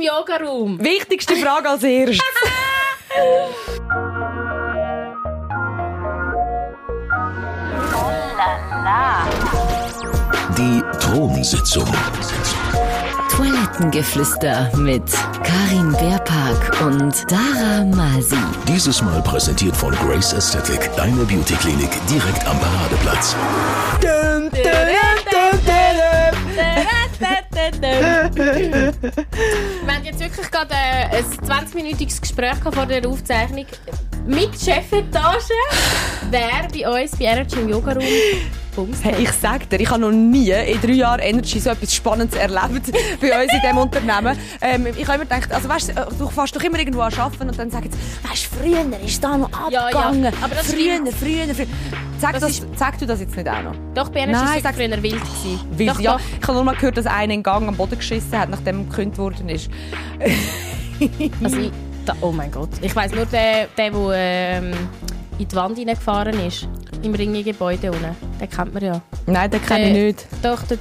im Yoga-Raum? Wichtigste Frage als erstes. Die Thronsitzung. Toilettengeflüster mit Karin Beerpark und Dara Masi. Dieses Mal präsentiert von Grace Aesthetic, deine Beauty-Klinik direkt am Paradeplatz. Wir haben jetzt wirklich gerade äh, ein 20-minütiges Gespräch vor der Aufzeichnung mit Chefetage, wer bei uns bei Energy im Yoga-Raum bumst Hey, ich sag dir, ich habe noch nie in drei Jahren Energy so etwas Spannendes erlebt bei uns in diesem Unternehmen. Ähm, ich habe immer gedacht, also weißt, du fährst doch immer irgendwo an arbeiten und dann sagen sie, weißt du, früher ist da noch Ja, ja, abgegangen. aber das früher, stimmt. früher, früher. Sag, Das das, sag du das jetzt nicht auch noch? Doch, bei Energy Nein, war früher wild. Gewesen. Wild, doch, ja. doch. Ich habe nur mal gehört, dass einer einen Gang am Boden geschissen hat, nachdem er gekündigt worden ist. Also ich, da, oh mein Gott. Ich weiss nur, der, der, der ähm, in die Wand hineingefahren ist. Im Ringe-Gebäude unten. Den kennt man ja. Nein, den kenne ich nicht. Doch, der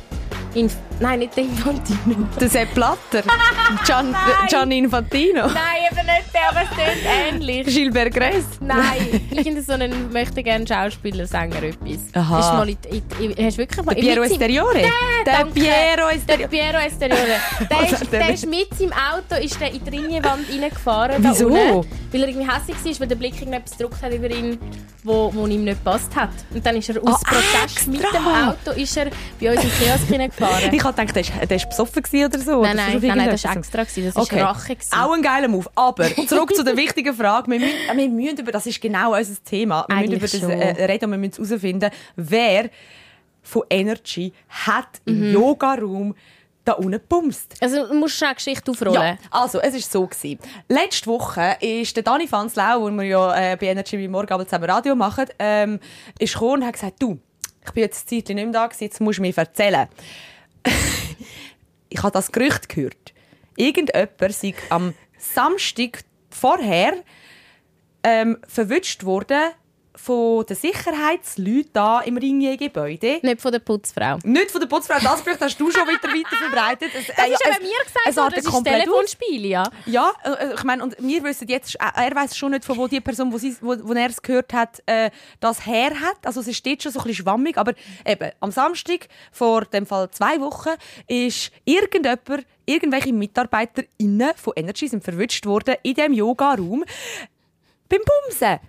Inf Nein, nicht der Infantino. Der Sepp Blatter. Gian, Gian Infantino. Nein, eben nicht der, aber es klingt ähnlich. Gilbert Gress. Nein, irgendein so einen möchte gerne Schauspieler, Sänger etwas. Aha. Ist mal in, in, in, hast du wirklich mal Der Piero mit Esteriore. Der danke. Piero Der Esteriore. Piero Esteriore. Der ist, der der mit- ist mit seinem Auto ist der in die Ringenwand reingefahren. Wieso? unten, weil er irgendwie hässlich war, weil der Blick irgendetwas gedruckt hat über ihn, wo, wo ihm nicht gepasst hat. Und dann ist er aus Ah, Protest mit extra. dem Auto ist er bei uns im Kiosk hineingefahren. Habe gedacht, der ist, ist besoffen oder so. Nein, nein, nein, nein, das war extra. gewesen. Das war Okay. Rache. gewesen. Auch ein geiler Move. Aber zurück zu der wichtigen Frage. Wir müssen, wir müssen über, das ist genau unser Thema. Wir müssen über Eigentlich das äh, reden und wir müssen herausfinden, wer von Energy hat Mhm. im Yoga-Raum da unten gebumst. Also du musst eine Geschichte aufrollen. Ja, also es ist so gewesen. Letzte Woche ist der Dani Fanslau, wo wir ja äh, bei Energy wie morgen Abend zusammen Radio machen, ähm, ist gekommen und hat gesagt, du, ich bin jetzt ein Zeitchen nicht mehr da gewesen, jetzt musst du mir erzählen. ich habe das Gerücht gehört. Irgendjemand sei am Samstag vorher ähm, verwünscht worden von den Sicherheitsleuten da im Ringier-Gebäude. Nicht von der Putzfrau. Nicht von der Putzfrau, das Gerücht hast du schon wieder weiter verbreitet. Es, Das ist aber mir gesagt worden, das ist Telefonspiel, ja. ja, äh, ich meine, und wir wissen jetzt, äh, er weiß schon nicht, von wo die Person, wo, sie, wo, wo er es gehört hat, äh, das her hat. Also es steht schon so ein bisschen schwammig, aber eben, am Samstag, vor dem Fall zwei Wochen, ist irgendjemand, irgendwelche MitarbeiterInnen von Energy sind verwünscht worden in diesem Yoga-Raum beim Bumsen.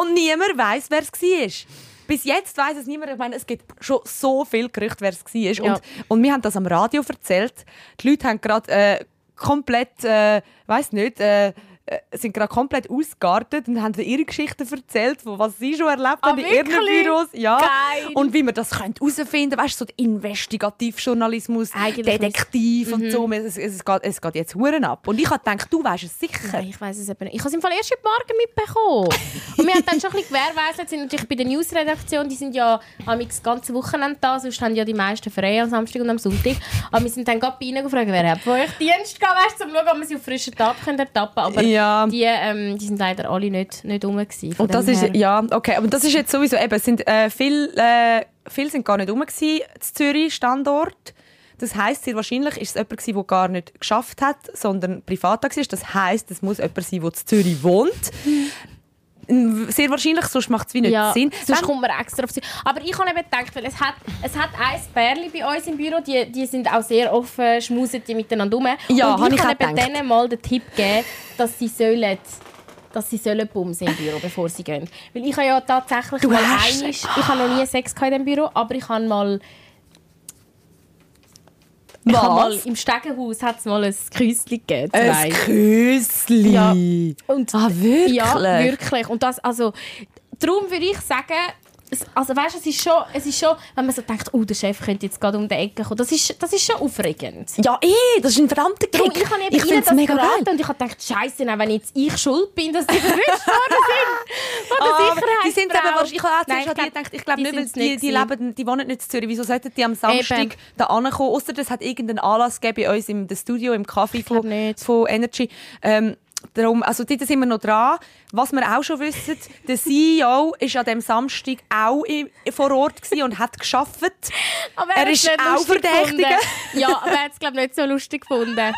Und niemand weiß, wer es war. Bis jetzt weiß es niemand. Ich meine, es gibt schon so viele Gerüchte, wer es war. Ja. Und, und wir haben das am Radio erzählt. Die Leute haben gerade äh, komplett, äh, weiß nicht, äh, sind gerade komplett ausgeartet und haben ihre Geschichten erzählt, von was sie schon erlebt Ah, haben in ihren? Büros. Ja. Geil. Und wie man das herausfinden könnte. Weißt du, so Investigativjournalismus, Eigentlich Detektiv Mhm. und so. Es, es, geht, es geht jetzt Huren ab. Und ich habe gedacht, du weißt es sicher. Nein, ich weiß es eben nicht. Ich habe es im Fall erst heute Morgen mitbekommen. Und wir haben dann schon ein bisschen gewährleistet, sind natürlich bei der Newsredaktion, die sind ja am das ganze Wochenende da, sonst haben ja die meisten frei am Samstag und am Sonntag. Aber wir sind dann gerade bei ihnen gefragt, wer hat von euch Dienst gehabt, weißt, um zu schauen, ob wir sie auf frischen Tat können ertappen können. Aber Ja. Die, ähm, die sind leider alle nicht, nicht rum gewesen. Und das ist, her. ja, okay, aber das ist jetzt sowieso, eben, sind, äh, viel, äh, viele sind gar nicht rum gewesen, Zürich, Standort. Das heisst, sehr wahrscheinlich ist es jemand gewesen, der gar nicht geschafft hat, sondern privat war. Das heisst, es muss jemand sein, der in Zürich wohnt. Sehr wahrscheinlich, sonst macht es wie nicht ja, Sinn. sonst Wenn- kommt man extra auf sie. Aber ich habe eben gedacht, weil es hat, es hat ein Pärli bei uns im Büro, die, die sind auch sehr offen, schmusen die miteinander rum. Ja, Und ich habe eben gedacht. denen mal den Tipp gegeben, dass sie sollen dass sie sollen bumsen im Büro, bevor sie gehen. Weil ich habe ja tatsächlich Du mal einisch, ich habe noch nie Sex gehabt in diesem Büro, aber ich habe mal ich mal im Stegenhaus hat es mal ein Küsschen gegeben. Ein zwei. Küssli. Ja. Und Ah, wirklich? Ja, wirklich. Und das, also, darum würde ich sagen, es, also weißt, es ist schon, es ist schon, wenn man so denkt, oh, der Chef könnte jetzt gerade um die Ecke kommen, das ist, das ist schon aufregend. Ja, eh, das ist ein verdammter Kick. ich habe eben ich ihnen das mega verraten geil. und ich habe gedacht, Scheiße, wenn jetzt ich schuld bin, dass sie verwischt worden sind. Von der aber Sicherheitsfrau. die sind wahrscheinlich- ich habe auch Nein, die glaub, gedacht, ich glaube die nicht, die, nicht die, leben, die wohnen nicht in Zürich. Wieso sollten die am Samstag Eben. da ankommen? Ausser es hat irgendeinen Anlass gegeben bei uns im Studio, im glaub von, von Energy. Ähm, Darum, also dort sind wir noch dran. Was wir auch schon wissen, der CEO ist an dem Samstag auch im, vor Ort und hat geschafft. Aber Er hat's ist nicht auch gefunden. Ja, aber er hat es, glaube ich, nicht so lustig gefunden.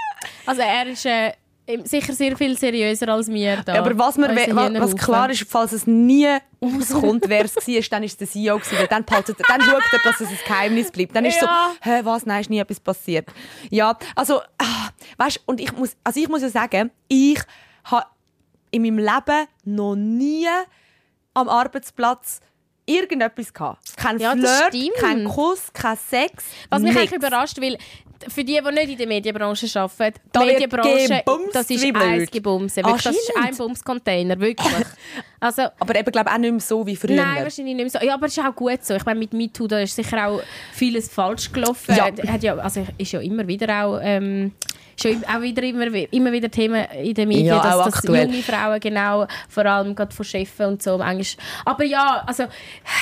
Also er ist äh, sicher sehr viel seriöser als wir da. Aber was, wir, was Hühnerhaufen. klar ist, falls es nie auskommt, wer es war, dann ist es der CEO. Gewesen, dann, behaltet, er- dann schaut er, dass es ein Geheimnis bleibt. Dann ist Ja. so, hä, was, nein, ist nie etwas passiert. Ja, also, ah, weißt und ich muss, also ich muss ja sagen, ich habe in meinem Leben noch nie am Arbeitsplatz irgendetwas gehabt. Kein Ja, Flirt, kein Kuss, kein Sex. Was mich nichts. eigentlich überrascht, weil für die, die nicht in der Medienbranche arbeiten, die Da Medienbranche, das ist ein Gebumse. Das ist ein Bumscontainer, wirklich. Also, Aber eben, glaube auch nicht mehr so wie früher. Nein, wahrscheinlich nicht mehr so. Ja, aber es ist auch gut so. Ich meine, mit MeToo da ist sicher auch vieles falsch gelaufen. Ja. Hat ja, also ist ja immer wieder auch, ähm, ja auch wieder immer, immer wieder Thema in den Medien, Ja, dass, dass junge Frauen genau, vor allem gerade von Chefen und so, manchmal. Aber ja, also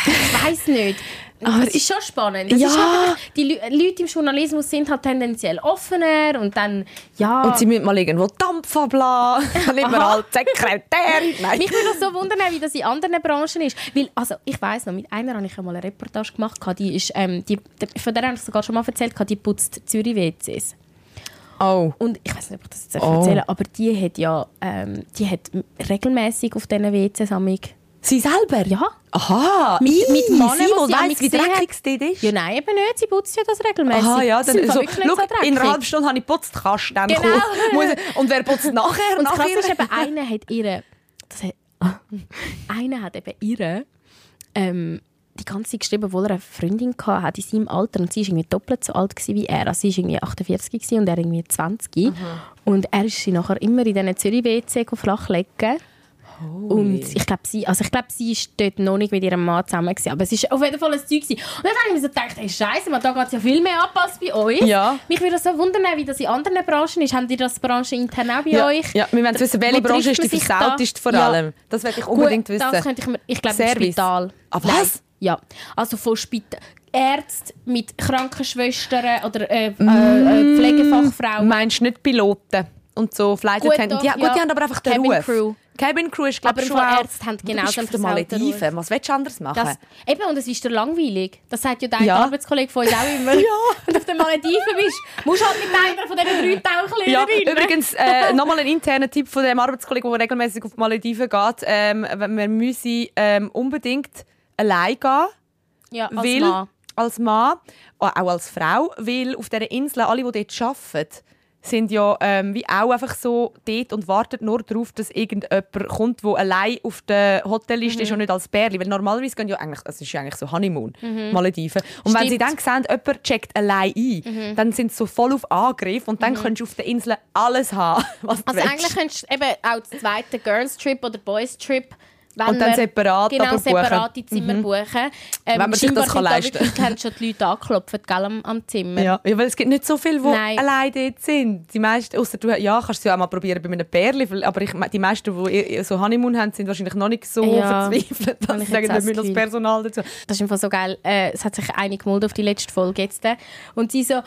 ich weiß nicht. Aber es ist schon spannend. Es Ja. halt, die Leu- Leute im Journalismus sind halt tendenziell offener und dann, ja... Und sie müssen mal irgendwo Dampf ablassen. Dann Aha. halt Sekretärin. Nein. Mich würde noch so wundern, wie das in anderen Branchen ist. Weil, also, ich weiss noch, mit einer habe ich einmal eine Reportage gemacht. Die ist, ähm, die, von der habe ich sogar schon mal erzählt, die putzt Zürich-WCs. Oh. Und ich weiß nicht, ob ich das jetzt Oh. erzählen aber die hat ja ähm, die hat regelmäßig auf diesen WCs. Sie selber? Ja. Aha. Mit- mit Männern, Sie, die wo weiss, wie dreckig dort ist. Ja, nein, eben nicht. Sie putzt ja das regelmäßig. Aha, ja, dann, so, schau, so dreckig. in einer halben Stunde habe ich geputzt, kannst dann Genau. kommen. Und wer putzt nachher? Und das nach Krasse ist eben, einer hat ihre... Das hat, einer hat eben ihre ähm, die ganze Zeit geschrieben, obwohl er eine Freundin hatte in seinem Alter. Und sie war irgendwie doppelt so alt wie er. Also sie war irgendwie 48 gewesen und er irgendwie 20. Und er ist sie nachher immer in diesen Zürich-WC flachlegen. Und ich glaube, sie, also ich glaube, sie ist dort noch nicht mit ihrem Mann zusammen gewesen, aber es ist auf jeden Fall ein Zeug gewesen. Und dann habe ich mir so gedacht, hey, Scheiße, da geht es ja viel mehr ab als bei euch. Ja. Mich würde so wundern, wie das in anderen Branchen ist. Habt ihr das branchenintern auch bei ja, euch? ja, wir wollen wissen, welche Wo Branche ist die versauteste vor Ja. allem. Das will ich unbedingt Gut, wissen. Das könnte ich mir, ich glaube. Spital. Ah, Nein. was? Ja, also von Spital. Ärzte mit Krankenschwestern oder äh, Mm. äh, äh, Pflegefachfrauen. Meinst du nicht Piloten und so doch, Die, gut, ja. die haben aber einfach den Cabin Ruf. Crew. Cabin Crew ist, glaube Aber ich, schon auch... Ärzte haben Du genau bist so einen auf den Malediven. Was willst du anders machen? Das, eben, und es ist dir langweilig. Das sagt ja dein Ja. Arbeitskollege von uns auch immer. Wenn du auf den Malediven bist, musst du halt mit einer von diesen drei Ja, Tauchlehrerinnen. übrigens, äh, nochmal ein interner Tipp von dem Arbeitskollegen, der regelmäßig auf die Malediven geht. Ähm, man müsse ähm, unbedingt allein gehen, ja, als weil, Mann. als Mann, oh, auch als Frau, weil auf dieser Insel alle, die dort arbeiten, sind ja ähm, wie auch einfach so dort und warten nur darauf, dass irgendjemand kommt, der allein auf der Hotelliste Mhm. ist und nicht als Bärli. Weil normalerweise gehen ja eigentlich, es ist ja eigentlich so Honeymoon, Malediven. Und wenn sie Mhm. Stimmt. Mhm. dann sehen, jemand checkt allein ein, dann sind sie so voll auf Angriff und dann kannst du auf der Insel alles haben, was du Also willst. eigentlich könntest du eben auch den zweiten Girls Trip oder Boys Trip wenn Und dann separat genau, aber buchen. Mhm. separate Zimmer buchen. Ähm, Wenn man sich das kann da leisten. Wirklich, haben schon die Leute angeklopft gell, am, am Zimmer. Ja, ja, weil es gibt nicht so viele, die Nein. allein dort sind. Die meisten, ausser du, ja, kannst du es ja auch mal probieren bei einem Pärli, aber ich, die meisten, die so Honeymoon haben, sind wahrscheinlich noch nicht so Ja, verzweifelt, dass sie ich sagen, wir müssen das. Personal dazu. Das ist einfach so geil. Äh, es hat sich eine gemulden auf die letzte Folge jetzt. Und sie so,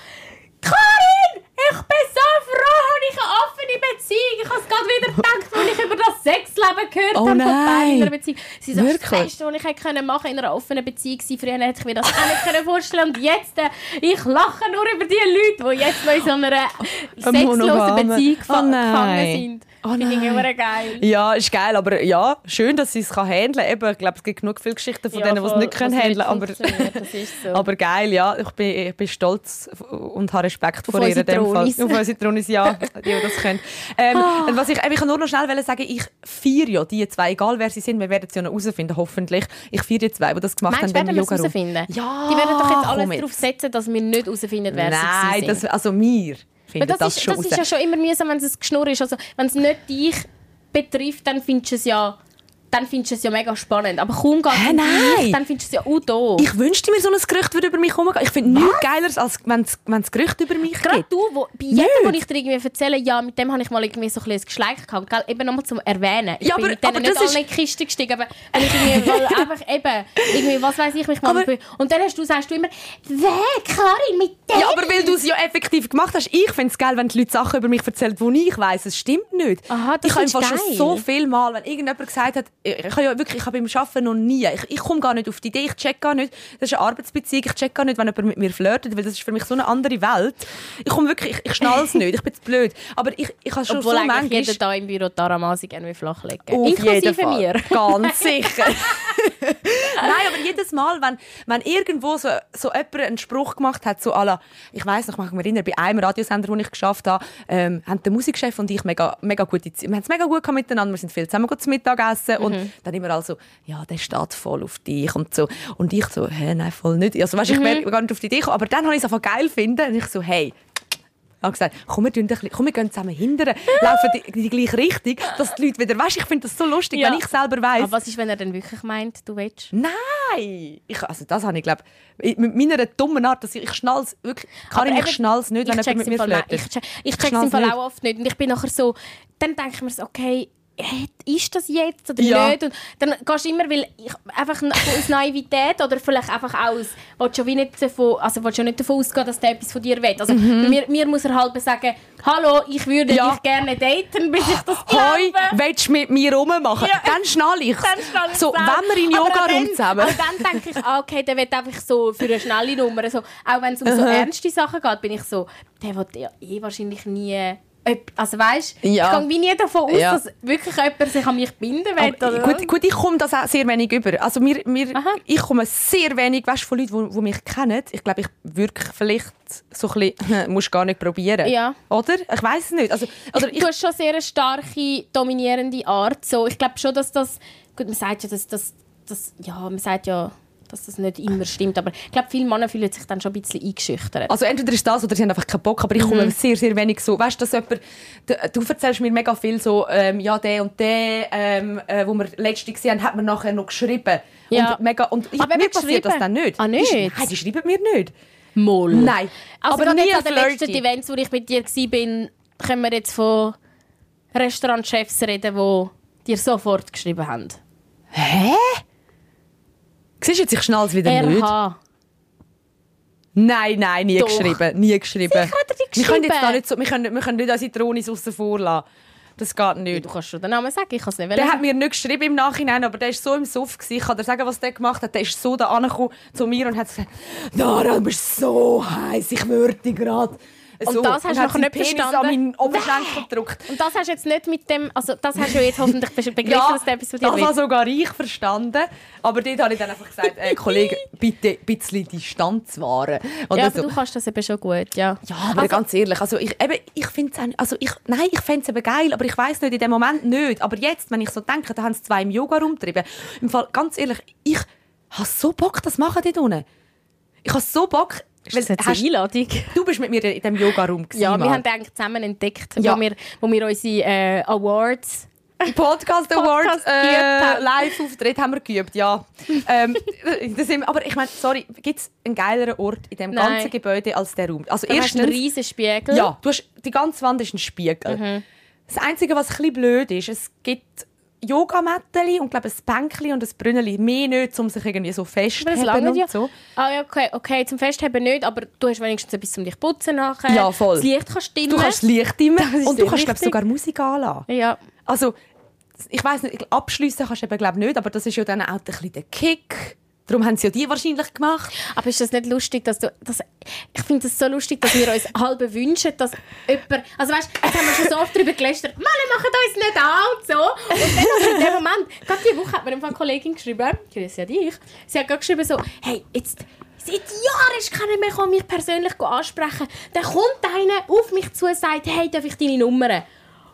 Karin, ich bin so froh, habe ich eine offene Beziehung. Ich habe es gerade wieder gedacht, als ich über das Sexleben gehört Oh habe nein. von Beziehung. Sie so, das? Beste, was ich hätte machen in einer offenen Beziehung sein Früher hätte ich mir das auch nicht können vorstellen Und jetzt, äh, ich lache nur über die Leute, die jetzt noch in so einer sexlosen. Beziehung Oh gefangen sind. Oh Finde ich nein. immer geil. Ja, ist geil, aber ja, schön, dass sie es kann handeln kann. Ich glaube, es gibt genug viele Geschichten von denen, die es nicht können handeln aber, so. aber geil, ja. Ich bin, ich bin stolz und habe Respekt vor ihr. in dem Fall. Auf unsere Tronis, ja, die, das können. Ähm, Ah. was ich, ich kann nur noch schnell sagen, ich feiere ja die zwei, egal wer sie sind, wir werden es ja noch herausfinden, hoffentlich. Ich feiere die zwei, die das gemacht Meinst haben. werden wir es beim herausfinden? Ja, Die werden doch jetzt alles darauf setzen, dass wir nicht herausfinden, wer sie Nein, sind. das, also wir finden Weil das, das, ist, schon das raus. ist ja schon immer mühsam, wenn es ein Geschnurr ist. Also, wenn es nicht dich betrifft, dann findest du es ja dann findest du es ja mega spannend. Aber kaum geht Hä, es nein. dich, dann findest du es ja auch doof. Ich wünschte mir, so ein Gerücht würde über mich herumgehen. Ich finde nichts geiler, als wenn es Gerüchte über mich Gerade gibt. du, wo, bei jedem, wo ich dir irgendwie erzähle, ja, mit dem habe ich mal irgendwie so ein bisschen ein Geschleich gehabt, gell? eben nochmal zum Erwähnen. Ich Ja, bin aber- mit denen aber nicht alle ist- in die Kiste gestiegen, aber wenn ich irgendwie mal einfach eben, irgendwie, was weiß ich, mich mal... Aber- und dann hast du, sagst du immer, wer, Karin, mit dem? Ja, aber weil du es ja effektiv gemacht hast. Ich finde es geil, wenn die Leute Sachen über mich erzählen, die ich weiss. Es stimmt nicht. Aha, das ich habe einfach schon so viel Mal, wenn irgendjemand gesagt hat, ich, habe ja wirklich, ich habe beim Arbeiten noch nie, ich, ich komme gar nicht auf die Idee, ich check gar nicht, das ist eine Arbeitsbeziehung, ich check gar nicht, wenn jemand mit mir flirtet, weil das ist für mich so eine andere Welt. Ich komme wirklich, ich, ich schnall es nicht, ich bin zu blöd. Aber ich, ich habe schon Obwohl so eigentlich manchmal... jeder da im Büro Taramasi gerne flachlegen Auf jeden Inklusive Fall. mir. Ganz sicher. Nein, aber jedes Mal, wenn, wenn irgendwo so, so jemand einen Spruch gemacht hat, so la, ich weiss noch, ich mich erinnern, bei einem Radiosender, den ich geschafft habe, ähm, haben der Musikchef und ich mega, mega gute Zeit. Wir haben es mega gut miteinander, wir sind viel zusammen gut zu Mittag essen Mhm. und dann immer also, ja, der steht voll auf dich und so. Und ich so, hä, nein, voll nicht. Also, weißt, ich Mhm. wäre gar nicht auf die Idee gekommen, aber dann habe ich es einfach geil finden und ich so, hey, ich habe gesagt, komm, wir, bisschen- komm, wir gehen zusammen hindern, laufen die, die gleiche Richtung, dass die Leute wieder, weißt, ich finde das so lustig, Ja. wenn ich selber weiss. Aber was ist, wenn er dann wirklich meint, du willst? Nein! Ich, also das habe ich, glaube mit meiner dummen Art, dass ich, ich schnall's wirklich, Karin, ich schnall's nicht, wenn ich jemand mit mir flirtet. Ich, check, ich Ich check's im Fall auch oft nicht. Und ich bin nachher so, dann denke ich mir so, okay, ist das jetzt oder Ja. nicht? Und dann gehst du immer, weil ich einfach aus Naivität oder vielleicht einfach aus, willst wie nicht davon, also willst du nicht davon ausgehen, dass der etwas von dir will. Also mir, mir muss er halb sagen, hallo, ich würde Mhm. Ja. dich gerne daten, bis ich das Hoi, glaube. willst du mit mir rummachen? Ja. Dann schnall ich So, auch. wenn wir in Yoga rum zusammen. Aber dann denke ich, ah, okay, der will einfach so für eine schnelle Nummer. So, auch wenn es um so ernste Sachen geht, bin ich so, der will ja eh wahrscheinlich nie. Also weißt Ja. ich gehe wie nie davon aus, Ja. dass wirklich jemand sich an mich binden will. Oder? gut, gut, ich komme das auch sehr wenig über. Also mir, mir, Aha. ich komme sehr wenig weißt, von Leuten, die, mich kennen. Ich glaube, ich wirke vielleicht so ein bisschen, musst gar nicht probieren. Ja. Oder? Ich weiß es nicht. Also, oder du hast schon sehr eine starke, dominierende Art. So, ich glaube schon, dass das. Gut, man sagt ja, dass das. das ja, man sagt ja, dass das nicht immer stimmt. Aber ich glaube, viele Männer fühlen sich dann schon ein bisschen eingeschüchtert. Also entweder ist das oder sie haben einfach keinen Bock, aber ich Mhm. komme sehr, sehr wenig so, weißt du, dass jemand, du, du erzählst mir mega viel so, ähm, ja, der und der, ähm, äh, wo wir letztens gesehen haben, hat mir nachher noch geschrieben. Ja. Und, mega, und ich, Aber mir passiert das dann nicht. Ah, nicht? Die, nein, die schreiben mir nicht. Moll. Nein. Also aber nie an den letzten. Events, wo ich mit dir war, können wir jetzt von Restaurantchefs reden, die dir sofort geschrieben haben. Hä? Siehst du jetzt, ich schnall es wieder nicht. RH. Nein, nein, nie Doch. geschrieben. Nie geschrieben. Sicher hat er die Wir können jetzt geschrieben. da nicht so, wir können, wir können nicht unsere Drohnis aussen vor lassen. Das geht nicht. Du kannst schon den Namen sagen, ich kann es nicht Der hat mir nicht geschrieben im Nachhinein, aber der ist so im Suff. Gewesen. Ich kann dir sagen, was der gemacht hat. Der ist so da angekommen zu mir und hat gesagt, Dara, du bist so heiß, ich würde dich gerade. Und das hast du seinen nicht Penis verstanden? Und das hast du jetzt nicht mit dem, also das hast du jetzt hoffentlich be- begriffen, Ja, dass der etwas von dir das habe sogar ich verstanden. Aber dort habe ich dann einfach gesagt, äh, Kollege, bitte ein bisschen Distanz wahren. Oder Ja, aber so. du kannst das eben schon gut, ja. Ja, aber ganz ehrlich, also ich, eben, ich finde es also ich, nein, ich fände es eben geil, aber ich weiß nicht, in dem Moment nicht. Aber jetzt, wenn ich so denke, da haben es zwei im Yoga rumgetrieben. Im Fall, ganz ehrlich, ich habe so Bock, das machen dort unten. Ich habe so Bock, Ist das hast- Einladung? du bist mit mir in dem Yoga-Raum Ja, wir mal. haben den eigentlich zusammen entdeckt, Ja. wo, wir, wo wir unsere äh, Awards... Podcast Award Podcast äh, haben. Live-Auftritt haben wir geübt, ja. ähm, das sind, aber ich meine, sorry, gibt es einen geileren Ort in dem Nein. ganzen Gebäude als der Raum? Also Du hast einen riesen Spiegel. ja, du hast, die ganze Wand ist ein Spiegel. Mhm. Das Einzige, was ein bisschen blöd ist, es gibt Yogamätteli und glaube ein Bänkli und ein Brünneli. Mehr nicht, um sich irgendwie so das festzuhalten und ja. so. Ah, ja, okay, okay, zum Festheben nicht, aber du hast wenigstens etwas zum dich putzen nachher. Ja, voll. Das Licht kannst du dimmen. Du kannst das Licht dimmen ist und du kannst glaub, wichtig. sogar Musik anlassen. Ja. Also, ich weiß nicht, abschließen kannst du eben glaub, nicht, aber das ist ja dann auch ein bisschen der Kick. Darum haben sie ja die wahrscheinlich gemacht. Aber ist das nicht lustig, dass du... Das, ich finde es so lustig, dass wir uns halb wünschen, dass jemand... Also weißt, jetzt haben wir schon so oft darüber gelästert, «Mann, machen uns nicht an» und so. Und dann in dem Moment, gerade diese Woche hat mir eine Kollegin geschrieben, grüße ja dich, sie hat gerade geschrieben so, «Hey, jetzt...» Seit Jahren ist keiner mehr mich persönlich ansprechen. Dann kommt einer auf mich zu und sagt, hey, darf ich deine Nummer?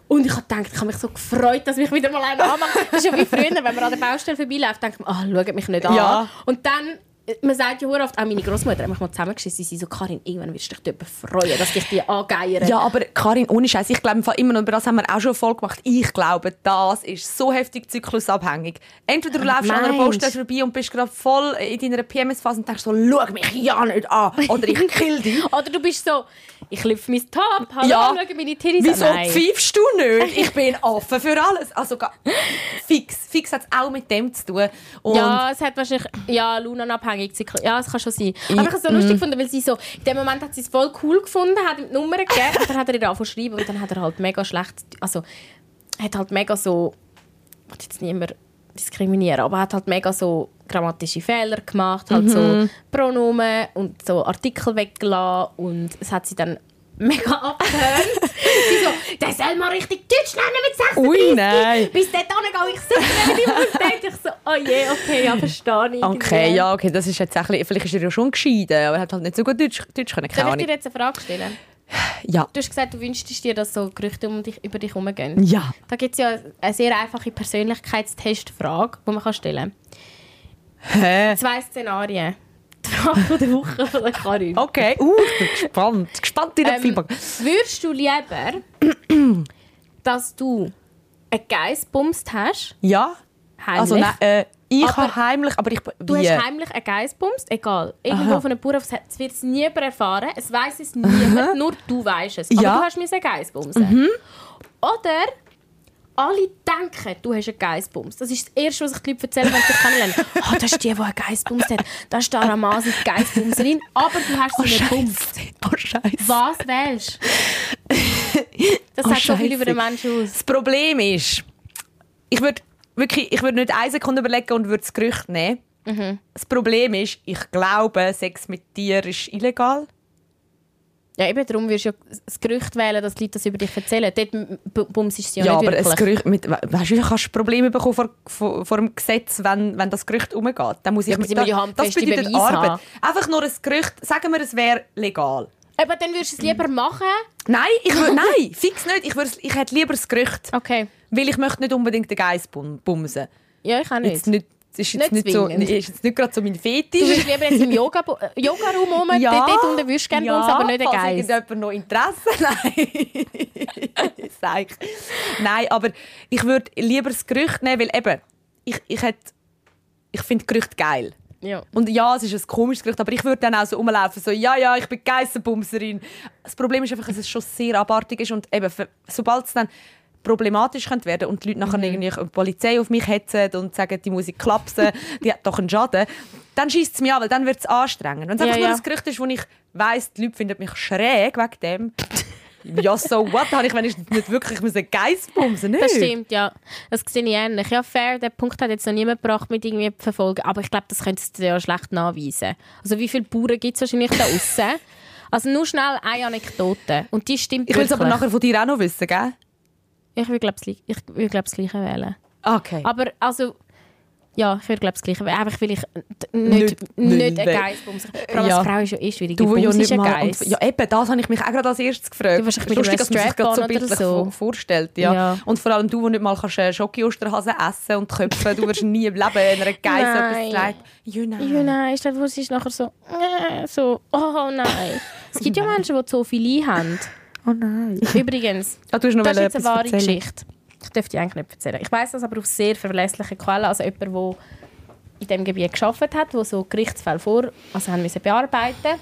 Und ich habe gedacht, ich habe mich so gefreut, dass mich wieder mal einer anmacht. Das ist ja wie früher, wenn man an der Baustelle vorbeiläuft, denkt man, ah, schaut mich nicht an. Ja. Und dann man sagt ja oft, auch meine Großmutter hat mich mal zusammengeschissen, sie so, Karin, irgendwann wirst du dich darüber freuen, dass dich die angeiern. Ja, aber Karin, ohne Scheiß, ich glaube immer noch, über das haben wir auch schon voll gemacht. Ich glaube, das ist so heftig zyklusabhängig. Entweder du läufst an einer meinst? Baustelle vorbei und bist gerade voll in deiner PMS-Phase und denkst so, schau mich ja nicht an oder ich kill dich. Oder du bist so, ich lüpfe mein Top, hallo, Ja. schau meine Titties Wieso pfeifst du nicht? Ich bin offen für alles. Also fix. Fix hat es auch mit dem zu tun. Und Ja, es hat wahrscheinlich, ja, lunenabhängig. Zyklus- Ja, es kann schon sein. Aber ich habe es so lustig gefunden, weil sie so, in dem Moment hat sie es voll cool gefunden, hat ihm die Nummer gegeben und dann hat er ihr angefangen zu schreiben und dann hat er halt mega schlecht, also, er hat halt mega so, ich will jetzt niemand diskriminieren, aber er hat halt mega so grammatische Fehler gemacht, halt so Pronomen und so Artikel weggelassen und es hat sie dann mega abgehört. sie so, der soll mal richtig Deutsch lernen mit 36. Ui, nein. Bis dahin gehe ich sicher nicht und denke ich so, oh je, okay, ja, verstehe ich. Okay, irgendwie. ja, okay, das ist jetzt ein bisschen, vielleicht ist er ja schon geschieden, aber er hat halt nicht so gut Deutsch, Deutsch können. Soll ich dir jetzt eine Frage stellen? Ja. Du hast gesagt, du wünschst dir, dass so Gerüchte um dich, über dich herumgehen. Ja. Da gibt es ja eine sehr einfache Persönlichkeitstestfrage, die man kann stellen Hä? kann. Zwei Szenarien. Frage von der Woche von der Karin. Okay, uh, ich bin gespannt. Gespannt in der Ähm, Feedback. würdest du lieber, dass du einen Geiss bumst hast, Ja. heimlich, Also, nein, äh, ich habe heimlich, aber ich... Du wie? hast heimlich einen Geiss bumst, egal. Irgendwo Aha. von einem Bauernhof, es wird es niemand erfahren, es weiß es niemand, nur du weißt es. Aber Ja. Mhm. du hast mir einen Geiss bumsen. Oder alle denken, du hast einen Geissbums. Das ist das Erste, was sich die Leute erzählen, wenn sie dich kennenlernen. Oh, das ist die, die einen Geissbums hat. Das ist Dara Masi, die Geissbumserin. Aber du hast sie nicht bumst. Oh, Scheiße. Was wählst? Das Oh, sagt so viel über den Menschen aus. Das Problem ist, ich würde wirklich, ich würde nicht eine Sekunde überlegen und würde das Gerücht nehmen. Mhm. Das Problem ist, ich glaube, Sex mit dir ist illegal. Ja, eben darum wirst du ja das Gerücht wählen, dass die Leute das über dich erzählen. Dort bumst du sie ja, Ja, nicht aber wirklich. ein Gerücht mit, weißt du, kannst Probleme bekommen vor, vor, vor dem Gesetz, wenn, wenn das Gerücht umgeht. Dann muss ich Ja, müssen ja das bedeutet Beweise Arbeit. haben. Einfach nur ein Gerücht. Sagen wir, es wäre legal. Aber dann würdest du es lieber machen. Nein, ich würd, nein, fix nicht. Ich, würd, ich hätte lieber das Gerücht, Okay. weil ich möchte nicht unbedingt den Geist bum- bumsen. Ja, ich auch nicht. Jetzt nicht, ist jetzt Nicht nicht, so, zwingend. ist jetzt nicht gerade so mein Du Fetisch. würdest lieber jetzt im Yoga äh, Yoga-Raum rum, dort, dort unten würdest du gerne ja, bumsen, aber nicht falls Geist. irgendjemand noch Interesse Nein. Sag ich. Nein, aber ich würde lieber das Gerücht nehmen, weil eben, ich, ich, hätt- ich finde Gerüchte geil. Ja. Und ja, es ist ein komisches Gerücht, aber ich würde dann auch so rumlaufen, so, ja, ja, ich bin Geissenbumserin. Das Problem ist einfach, dass es schon sehr abartig ist und eben, sobald es dann problematisch könnte werden und die Leute nachher Mhm. irgendwie die Polizei auf mich hetzen und sagen, die Musik klapsen, die hat doch einen Schaden, dann schießt es mich an, weil dann wird es anstrengend. Wenn es Ja, einfach nur ja. ein Gerücht ist, wo ich weiss, die Leute finden mich schräg wegen dem, ja, so what, habe ich wenigstens nicht wirklich einen Geist bumsen, nicht? Das stimmt, ja. Das sehe ich ähnlich. Ja, fair, der Punkt hat jetzt noch niemand gebracht mit irgendwie verfolgen, aber ich glaube, das könntest du ja schlecht nachweisen. Also wie viele Bauern gibt es wahrscheinlich da außen? Also nur schnell eine Anekdote. Und die stimmt Ich will es aber nachher von dir auch noch wissen, gell? Ich will, glaube ich, glaub, das Gleiche wählen. Okay. Aber also... Ja, ich würde glaube das Gleiche wählen. Einfach weil ich nicht, Nicht- nicht, ein Geist bumsen. Vor allem Ja. als Frau ist ja eh schwierig. Du, ja ist nicht mal... Geist. Und, ja, eben, das habe ich mich auch gerade als erstes gefragt. Du mit Lustig, dass man sich das so bildlich so. vor- vorstellt. Ja. Ja. Und vor allem du, der nicht mal kannst, äh, Schoki-Osterhasen essen und köpfen, du wirst nie im Leben einer Nein. etwas leid. Ja, nein. Ja, nein, stell dir vor, sie ist nachher so, äh, so, oh nein. Es gibt ja Menschen, die Zoophilie haben. Oh nein. Übrigens, Ah, das ist jetzt eine wahre erzählen. Geschichte. Ich dürfte die eigentlich nicht erzählen. Ich weiß das aber auf sehr verlässliche Quellen. Also jemand, der in diesem Gebiet gearbeitet hat, der so Gerichtsfälle vor, also haben müssen bearbeiten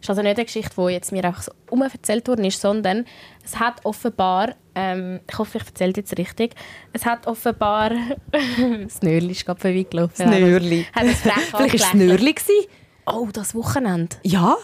ist also nicht eine Geschichte, die jetzt mir einfach so erzählt worden ist, sondern es hat offenbar, ähm, ich hoffe, ich erzähle jetzt richtig, es hat offenbar, das Nörli ist gerade vorbeigelaufen. Das Nörli. Hat es frech Vielleicht war es. Nörli. Oh, das Wochenende. Ja.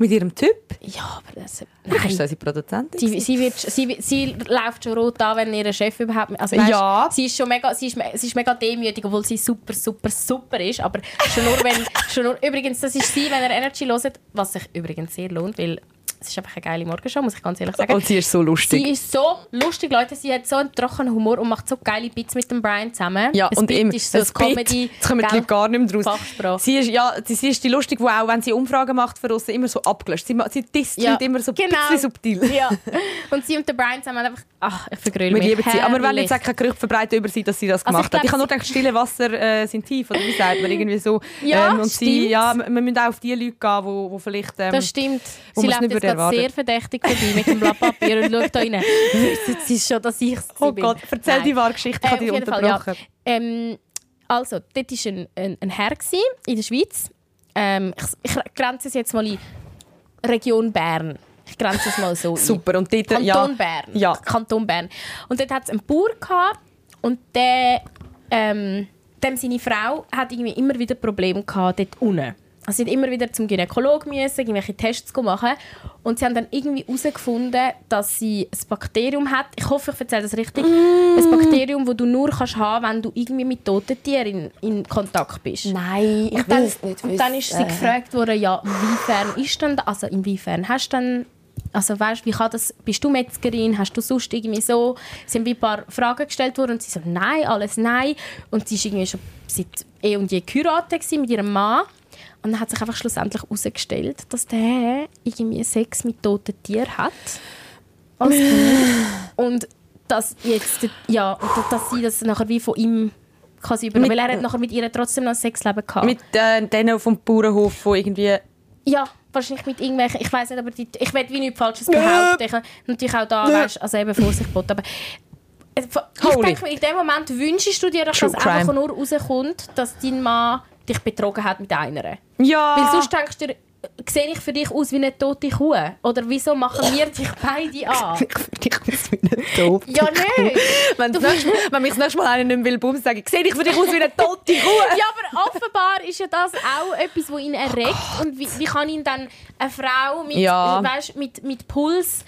Mit ihrem Typ. Ja, aber das... Nein. ist das unsere Produzentin. Sie, sie, wird, sie, sie läuft schon rot an, wenn ihr Chef überhaupt... Also, Ja. Sie ist schon mega, sie ist, sie ist mega demütig, obwohl sie super, super, super ist. Aber schon nur, wenn... Schon nur, übrigens, das ist sie, wenn ihr Energy hört, was sich übrigens sehr lohnt, weil es ist einfach eine geile Morgenshow, muss ich ganz ehrlich sagen. Und sie ist so lustig. Sie ist so lustig, Leute. Sie hat so einen trockenen Humor und macht so geile Bits mit dem Brian zusammen. Ja, Ein und Bit eben, ist so ein Comedy. Jetzt kommen die? Leute gar nicht mehr draus. Sie ist, ja, sie sie ist die lustig, die auch, wenn sie Umfragen macht für uns, immer so abgelöscht. Sie, sie disst die Leute immer so ein bisschen subtil. Ja. Und sie und der Brian zusammen einfach, ach, ich vergröle Wir mich. lieben sie. Aber wir wollen jetzt auch kein Gerücht verbreiten über sie, dass sie das Also ich gemacht hat. glaub, Ich habe nur sie- gedacht, stille Wasser äh, sind tief, oder wie sagt man irgendwie so. Ja, und sie, stimmt. ja, wir wir müssen auch auf die Leute gehen, wo vielleicht... Ähm, Das stimmt. Sie jetzt würde gerade sehr verdächtig vorbei mit dem Blatt Papier und schaut da rein. Wissen Sie schon, dass ich es Oh bin? Gott, erzähl Nein. die wahre Geschichte, ich Äh, dich jeden Fall, ja. unterbrochen. Ähm, also, dort war ein, ein, ein Herr gewesen, in der Schweiz. Ähm, ich, ich grenze es jetzt mal in Region Bern. Ich grenze es mal so. Super, und dort... Kanton ja, Bern. Ja. Kanton Bern. Und dort hat es einen Bauer gehabt, und der, ähm, dem seine Frau hat irgendwie immer wieder Probleme gehabt dort unten. Sie hat immer wieder zum Gynäkologen müssen, irgendwelche Tests machen und sie haben dann irgendwie herausgefunden, dass sie ein Bakterium hat. Ich hoffe, ich erzähle das richtig. Ein Bakterium, das du nur kannst haben, wenn du irgendwie mit toten Tieren in, in Kontakt bist. Nein, ich Und dann, will es nicht und dann ist sie gefragt worden, ja, inwiefern ist denn, also inwiefern hast du denn, also weißt, wie kann das, bist du Metzgerin, hast du sonst irgendwie so, es sind ein paar Fragen gestellt worden und sie so, nein, alles nein. Und sie ist irgendwie schon seit eh und je geheiratet mit ihrem Mann. Und dann hat sich einfach schlussendlich herausgestellt, dass der irgendwie Sex mit toten Tieren hat. Als Bauer. und dass jetzt, ja, dass sie das nachher wie von ihm quasi übernommen Weil er hat nachher mit ihr trotzdem noch ein Sexleben gehabt. Mit äh, denen vom Bauernhof, die irgendwie... Ja, wahrscheinlich mit irgendwelchen, ich weiß nicht, aber die, ich will wie nichts Falsches behaupten. Ich, natürlich auch da, weißt, also eben Vorsicht geboten, aber äh, ich denke mir, in dem Moment wünschst du dir, doch, True dass einfach crime. nur rauskommt, dass dein Mann dich betrogen hat mit einer. Ja! Weil sonst denkst du dir, sehe ich für dich aus wie eine tote Kuh? Oder wieso machen wir dich beide an? Ich finde dich aus wie eine Tote Ja, nicht. Wenn, das nächste Mal- wenn mich das nächste Mal einer nicht mehr will, bums, sage ich, sehe ich für dich aus wie eine tote Kuh. Ja, aber offenbar ist ja das auch etwas, das ihn erregt. Und wie, wie kann ihn dann eine Frau mit, Ja. weißt, mit, mit Puls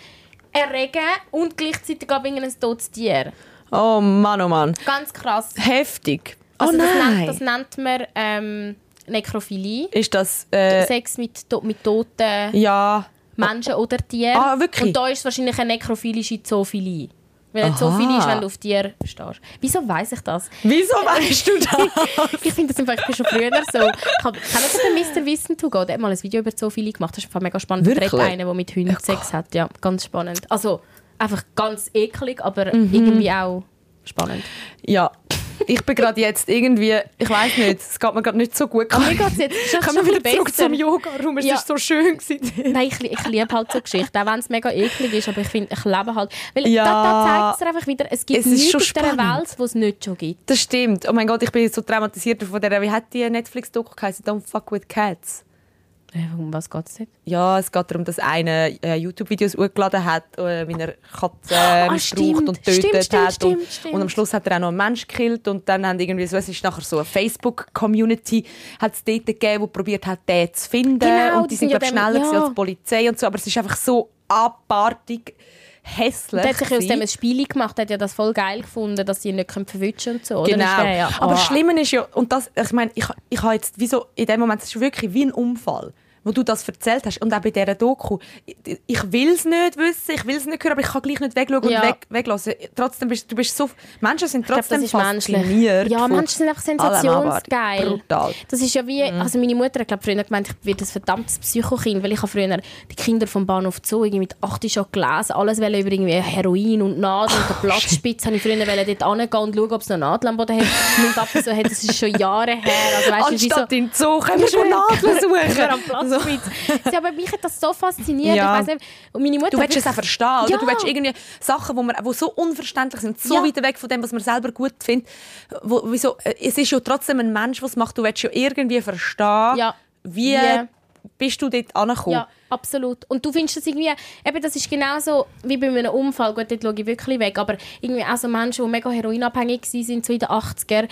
erregen und gleichzeitig wegen ein totes Tier? Oh Mann, oh Mann. Ganz krass. Heftig. Also oh das, nennt, das nennt man ähm, Nekrophilie. ist das... Äh, Sex mit, mit toten ja... Menschen oder Tieren. Ah, wirklich? Und da ist es wahrscheinlich eine nekrophilische Zoophilie. Weil eine Aha. Zoophilie ist, wenn du auf Tiere stehst. Wieso weiss ich das? Wieso weißt du das? ich finde das einfach, schon früher so. Ich hab, kennt ihr den Mr. Wissen to go? Der hat mal ein Video über Zoophilie gemacht. Das ist einfach mega spannend. Der Wirklich? redet einer, der mit Hunden Sex hat. Ja, ganz spannend. Also einfach ganz eklig, aber irgendwie auch spannend. ja. Ich bin gerade jetzt irgendwie... Ich weiß nicht, es geht mir gerade nicht so gut. Aber mir geht es jetzt schon, Kommen wir wieder zurück besser. zum Yoga-Raum. Es Ja. war so schön. gewesen. Nein, ich, ich liebe halt so Geschichten, auch wenn es mega eklig ist, aber ich finde, ich lebe halt. Weil Ja. da, da zeigt es einfach wieder, es gibt Es nichts auf dieser. Welt, wo es nicht schon gibt. Das stimmt. Oh mein Gott, ich bin so traumatisiert von der... Wie hat die Netflix-Doku geheißen? Don't fuck with cats. Äh, Um was geht es jetzt? Ja, es geht darum, dass einer äh, YouTube-Videos hochgeladen hat, äh, wie er Katzen Ah, missbraucht stimmt. und tötet Stimmt, stimmt, hat. und, stimmt, stimmt. und am Schluss hat er auch noch einen Mensch gekillt. Und dann haben irgendwie so, es ist nachher so eine Facebook-Community, hat es dort gegeben, die probiert hat, den zu finden. Genau, und die sind, sind ja schneller ja. als die Polizei und so. Aber es ist einfach so abartig hässlich. Der hat sich ja aus dem ein Spiel gemacht, hat ja das voll geil gefunden, dass sie ihn nicht verwutschen und so. Genau. Der, ja. Aber Ah. das Schlimme ist ja, und das, ich meine, ich, ich habe jetzt, wieso, in dem Moment, es ist wirklich wie ein Unfall, wo du das erzählt hast. Und auch bei dieser Doku. Ich, ich will es nicht wissen, ich will es nicht hören, aber ich kann gleich nicht wegschauen Ja. und weg, weglassen. Trotzdem bist du bist so, Menschen sind Ich trotzdem ist menschlich. fasziniert. Ja, Menschen sind einfach sensationsgeil. Brutal. Das ist ja wie, also meine Mutter hat glaub, früher gemeint, ich werde ein verdammtes Psychokind, weil ich habe früher die Kinder vom Bahnhof Zoo irgendwie mit 8 schon gelesen, alles über irgendwie Heroin und Nadeln und der Platzspitze habe ich früher dort hingehen und schauen, ob es noch Nadeln am Boden hat. Mein Papa so, hey, das ist schon Jahre her. Also, weißt, du, wie so, Anstatt in Zoo können wir schon Nadeln suchen. Am Platzspitze. Ja, aber mich hat das so fasziniert. Ja. Ich weiss nicht, und meine Mutter Du willst es auch verstehen, oder? Ja. Du willst irgendwie Sachen, die wo so unverständlich sind, so Ja. weit weg von dem, was man selber gut findet. Wo, wieso, äh, es ist ja trotzdem ein Mensch, was macht. Du willst ja irgendwie verstehen, Ja. wie Wie- bist du dort angekommen. Ja, absolut. Und du findest das irgendwie, eben das ist genauso wie bei einem Unfall, gut, dort schaue ich wirklich weg, aber irgendwie auch so Menschen, die mega heroinabhängig waren, so in den 80er,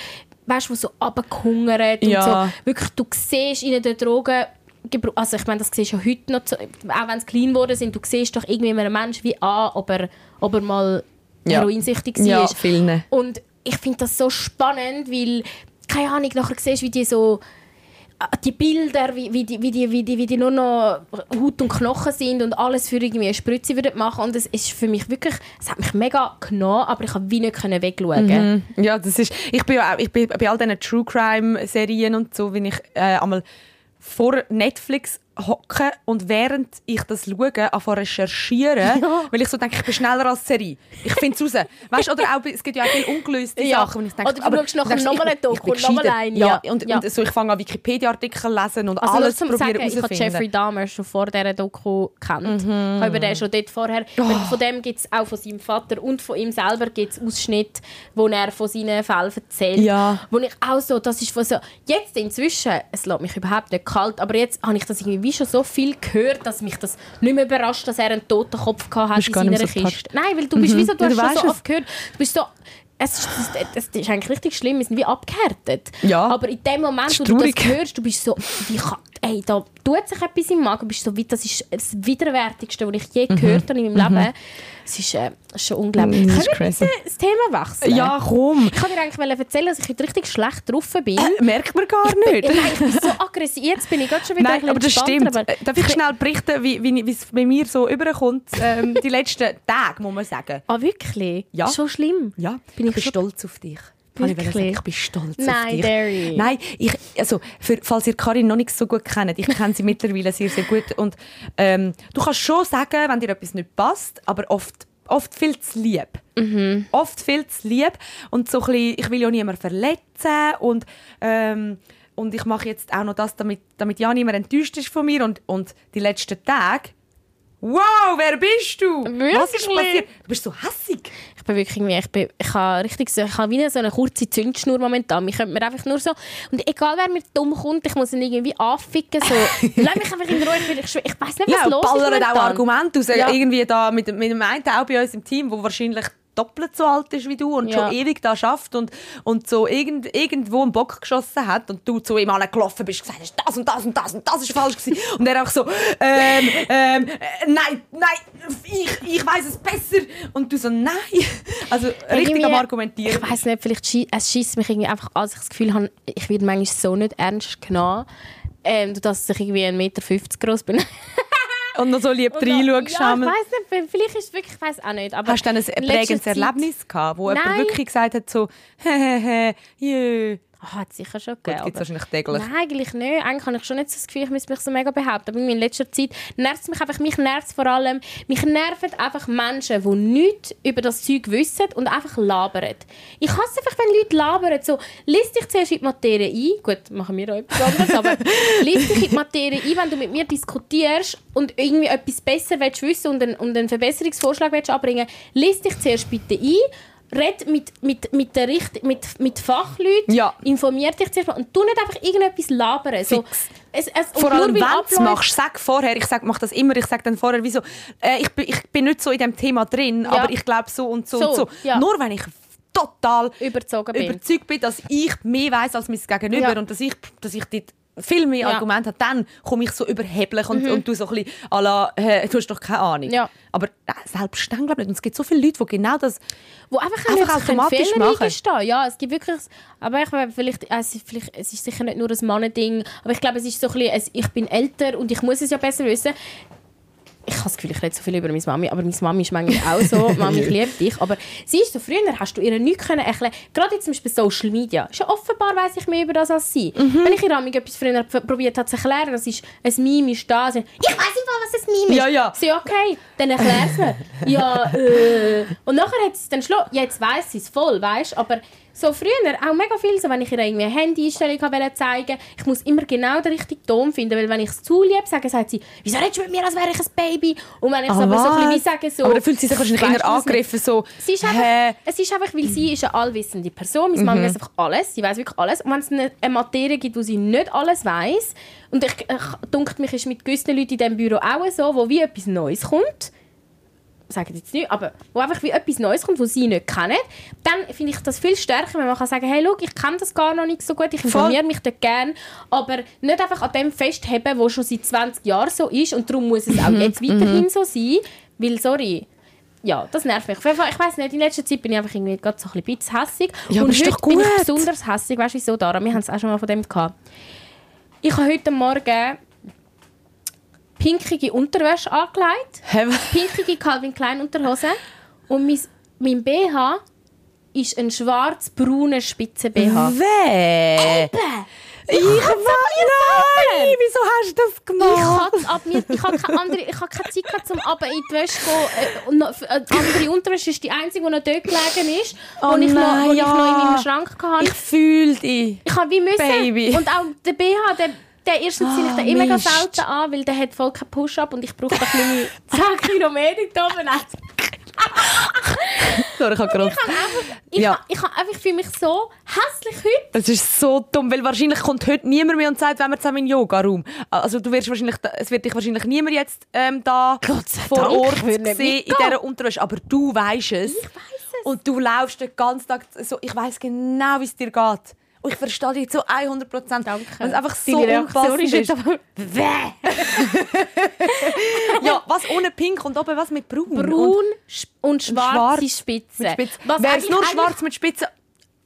weißt du, die so runtergehungert und Ja. so, wirklich, du siehst in den Drogen, also ich meine, das siehst du ja heute noch, auch wenn sie clean geworden sind, du siehst doch irgendwie einem Menschen wie an, ob er, ob er mal Ja. heroinsüchtig war. Ja, vielen. Und ich finde das so spannend, weil, keine Ahnung, nachher siehst du, wie die so die Bilder, wie, wie, die, wie, die, wie, die, wie die nur noch Haut und Knochen sind und alles für irgendwie eine Spritze würden machen und es ist für mich wirklich, es hat mich mega genommen, aber ich konnte wie nicht können wegschauen. Ja, das ist, ich bin ja auch, ich bin bei all diesen True Crime Serien und so, wenn ich äh, einmal vor Netflix hocke und während ich das schaue, anfange recherchieren, weil ich so denke, ich bin schneller als Serie. Ich finde es raus. Weißt, oder auch, es gibt ja auch viele ungelöste Ja. Sachen. ich denke, Oder du aber schaust nachher nochmal ich- eine Doku und nochmal gescheiter. eine, Ja, ja. und, Ja. und so, ich fange an Wikipedia-Artikel lesen und Also alles probieren sagen, ich habe. Jeffrey Dahmer schon vor dieser Doku gekannt. Mhm. Ich habe den schon dort vorher. weil Von dem gibt es auch von seinem Vater und von ihm selber gibt's Ausschnitte, wo er von seinen Fällen erzählt. Ja. Wo ich auch so, das ist von so, jetzt inzwischen, es lässt mich überhaupt nicht kalt, aber jetzt habe ich das irgendwie wie schon so viel gehört, dass mich das nicht mehr überrascht, dass er einen toten Kopf gehabt hat Bist in seiner so Kiste. Nein, weil du bist wie so, du Ja, hast du schon so es. oft gehört, du bist so, es ist, das, das ist eigentlich richtig schlimm, wir sind wie abgehärtet. Ja. Aber in dem Moment, wo du das hörst, du bist so, wie kann, ey, da tut sich etwas im Magen, bist so wie, das ist das Widerwärtigste, was ich je gehört habe in meinem Leben. Es ist, äh, schon unglaublich. Mhm, das Können wir bitte das Thema wechseln? Ja, komm. Ich kann dir eigentlich erzählen, dass ich heute richtig schlecht drauf bin. Äh, merkt man gar nicht. Nein, ich bin so aggressiv. Jetzt bin ich gerade schon wieder Nein, ein aber das stimmt. Äh, Darf ich schnell berichten, wie, es bei mir so überkommt? Ähm, die letzten Tage, muss man sagen. Ah, wirklich? Ja. So schlimm? Ja, Bin ich bin schon- stolz auf dich. Wirklich? sagen, ich bin stolz auf Nein, dich. Derry. Nein, ich, also, für, falls ihr Karin noch nicht so gut kennt, ich kenne sie mittlerweile sehr, sehr gut. Und, ähm, du kannst schon sagen, wenn dir etwas nicht passt, aber oft, oft viel zu lieb. Mhm. Oft viel zu lieb. Und so ein bisschen, ich will ja niemanden verletzen und, ähm, und ich mache jetzt auch noch das, damit, damit ja niemand enttäuscht ist von mir. Und, und die letzten Tage, wow, wer bist du? Was ist Wirklich? passiert? Du bist so hässig. Ich bin wirklich irgendwie, ich, bin, ich habe richtig so, ich habe wie so eine kurze Zündschnur momentan. Ich könnte mir einfach nur so, und egal wer mir dumm kommt, ich muss ihn irgendwie anficken, so, lass mich einfach in Ruhe, ich, ich, ich weiss nicht, was Ja, los ist ballern auch. Argumente aus. Ja. Irgendwie da mit, mit dem einen auch bei uns im Team, wo wahrscheinlich doppelt so alt ist wie du und Ja. schon ewig da schafft und, und so irgend, irgendwo einen Bock geschossen hat und du zu ihm gelaufen bist und gesagt hast, das und das und das und das ist falsch gewesen. Und er auch so, ähm, ähm, äh, nein, nein, ich, ich weiß es besser. Und du so, nein. Also richtig am Argumentieren. Ich weiß nicht, vielleicht schie es schießt mich irgendwie einfach an, dass ich das Gefühl habe, ich werde manchmal so nicht ernst genommen, ähm, dass ich irgendwie 1,50 Meter groß bin. Und noch so lieb ja, reinschaust. ich Schamel. weiß nicht, vielleicht ist es wirklich, ich weiß auch nicht. Aber Hast du dann ein prägendes Erlebnis gehabt, wo jemand Nein. wirklich gesagt hat, so, hehehe, jö. Ah, hat sicher schon Gut, gegeben. gibt es wahrscheinlich täglich. Nein, eigentlich nicht. Eigentlich habe ich schon nicht so das Gefühl, ich müsste mich so mega behaupten. Aber in letzter Zeit nervt es mich einfach, mich nervt vor allem, mich nerven einfach Menschen, die nichts über das Zeug wissen und einfach labern. Ich hasse einfach, wenn Leute labern. So, lies dich zuerst in die Materie ein. Gut, machen wir auch etwas anderes, aber lies dich in die Materie ein, wenn du mit mir diskutierst und irgendwie etwas besser willst wissen und einen, und einen Verbesserungsvorschlag willst abbringen lies dich zuerst bitte ein. Red mit, mit, mit, der Richt mit, mit Fachleuten, Ja. informier dich zuerst mal und tu nicht einfach irgendetwas labern. So, es, es, Vor allem, wenn du es machst, sag vorher. Ich sag, mach das immer. Ich sage dann vorher, wieso. Äh, ich, bin, ich bin nicht so in dem Thema drin, aber ich glaube so und so, So, und so. ja. Nur wenn ich total Überzogen bin. überzeugt bin, dass ich mehr weiß als mein Gegenüber Ja. und dass ich, dass ich dort viel mehr Ja. Mhm. Argumente habe, dann komme ich so überheblich und, und du so ein bisschen à la, äh, du hast doch keine Ahnung. Ja. Aber äh, selbst dann glaube ich nicht. Und es gibt so viele Leute, die genau das... wo einfach, Einfach automatisch Fehler machen. eingestehen. Ja, es gibt wirklich, aber ich vielleicht, also vielleicht, es ist sicher nicht nur ein Mannending, aber ich glaube, es ist so ein bisschen, ich bin älter und ich muss es ja besser wissen. Ich habe das Gefühl, ich rede so viel über meine Mami, aber meine Mami ist manchmal auch so. Mami, ich liebe dich. Aber sie ist so, früher hast du ihr nichts können erklären Gerade jetzt zum Beispiel Social Media. Ist ja offenbar weiss ich mehr über das als sie. Mhm. Wenn ich ihr Mami etwas früher probiert habe zu erklären, das ist ein Meme ist da. Sie, ich weiss nicht was ein Meme ist. Ja, ja. Sie, okay, dann erklär's mir. ja, äh. Und nachher hat sie es dann schon, jetzt weiss sie es voll, weißt aber so früher auch mega viel, so wenn ich ihr irgendwie eine Handy-Einstellung wollte zeigen ich muss immer genau den richtigen Ton finden, weil wenn ich es zu lieb sage, sagt sie, wieso redest du mit mir, als wäre ich ein Baby? Und wenn ich es Ah, aber so ein bisschen was? sage, so... Aber dann fühlt sie sich wahrscheinlich eher angegriffen, so... Sie ist einfach, es ist einfach, weil sie ist eine allwissende Person. Meine Mhm. Mama weiß einfach alles. Sie weiß wirklich alles. Und wenn es eine, eine Materie gibt, wo sie nicht alles weiß, und ich, ich dunkt mich ist mit gewissen Leuten in diesem Büro auch so, wo wie etwas Neues kommt, sagen jetzt nicht, aber wo einfach wie etwas Neues kommt, was sie nicht kennen, dann finde ich das viel stärker, wenn man kann sagen, hey, schau, ich kenne das gar noch nicht so gut, ich informiere mich dort gerne, aber nicht einfach an dem festheben, was schon seit 20 Jahren so ist und darum muss es auch Mhm. jetzt weiterhin so sein, weil, sorry, ja, das nervt mich. Ich weiß nicht, in letzter Zeit bin ich einfach irgendwie gerade so ein bisschen hässig. Ja, und heute bin ich besonders hässig. Weißt du wieso, Dara? Wir haben es auch schon mal von dem gehabt. Ich habe heute Morgen pinkige Unterwäsche angelegt, pinkige Calvin Klein Unterhose und mein, mein BH ist ein schwarz-brauner Spitze-BH. Wer? Ich Nein, wieso hast du das Ich gemacht? hatte ab mir, ich habe keine andere, ich habe keine Zeit gehabt, um runter in die Wäsche gehen. Äh, und äh, die andere Unterwäsche ist die einzige, die noch dort gelegen ist, Oh die ich, noch, wo ich ja. noch in meinem Schrank hatte. Ich fühle dich. Ich habe wie müssen. Baby. Und auch der BH, der, der erstens ziehe ich den Ah, immer ganz Mist. selten an, weil der hat voll keinen Push-Up und ich brauche doch meine 10 Kilo mehr. Nein. Sorry, ich habe gerade... Ich, Ja. ich, ha- einfach, ich fühle mich so hässlich heute. Es ist so dumm, weil wahrscheinlich kommt heute niemand mehr und sagt, wenn wir zusammen in den Yoga-Raum. Also du wirst wahrscheinlich, es wird dich wahrscheinlich niemand jetzt ähm, da vor Dank, Ort ich sehen in dieser Unterwäsche, aber du weißt es. Ich weiß es. Und du laufst den ganzen Tag so, ich weiß genau, wie es dir geht. Und ich verstehe dich zu 100 Prozent. Danke. Weil es einfach so Deine unpassend ist ist. aber... Ja, was ohne Pink und oben was mit Braun. Braun Und und schwarze schwarz Spitze. Was Wäre es nur schwarz mit Spitzen?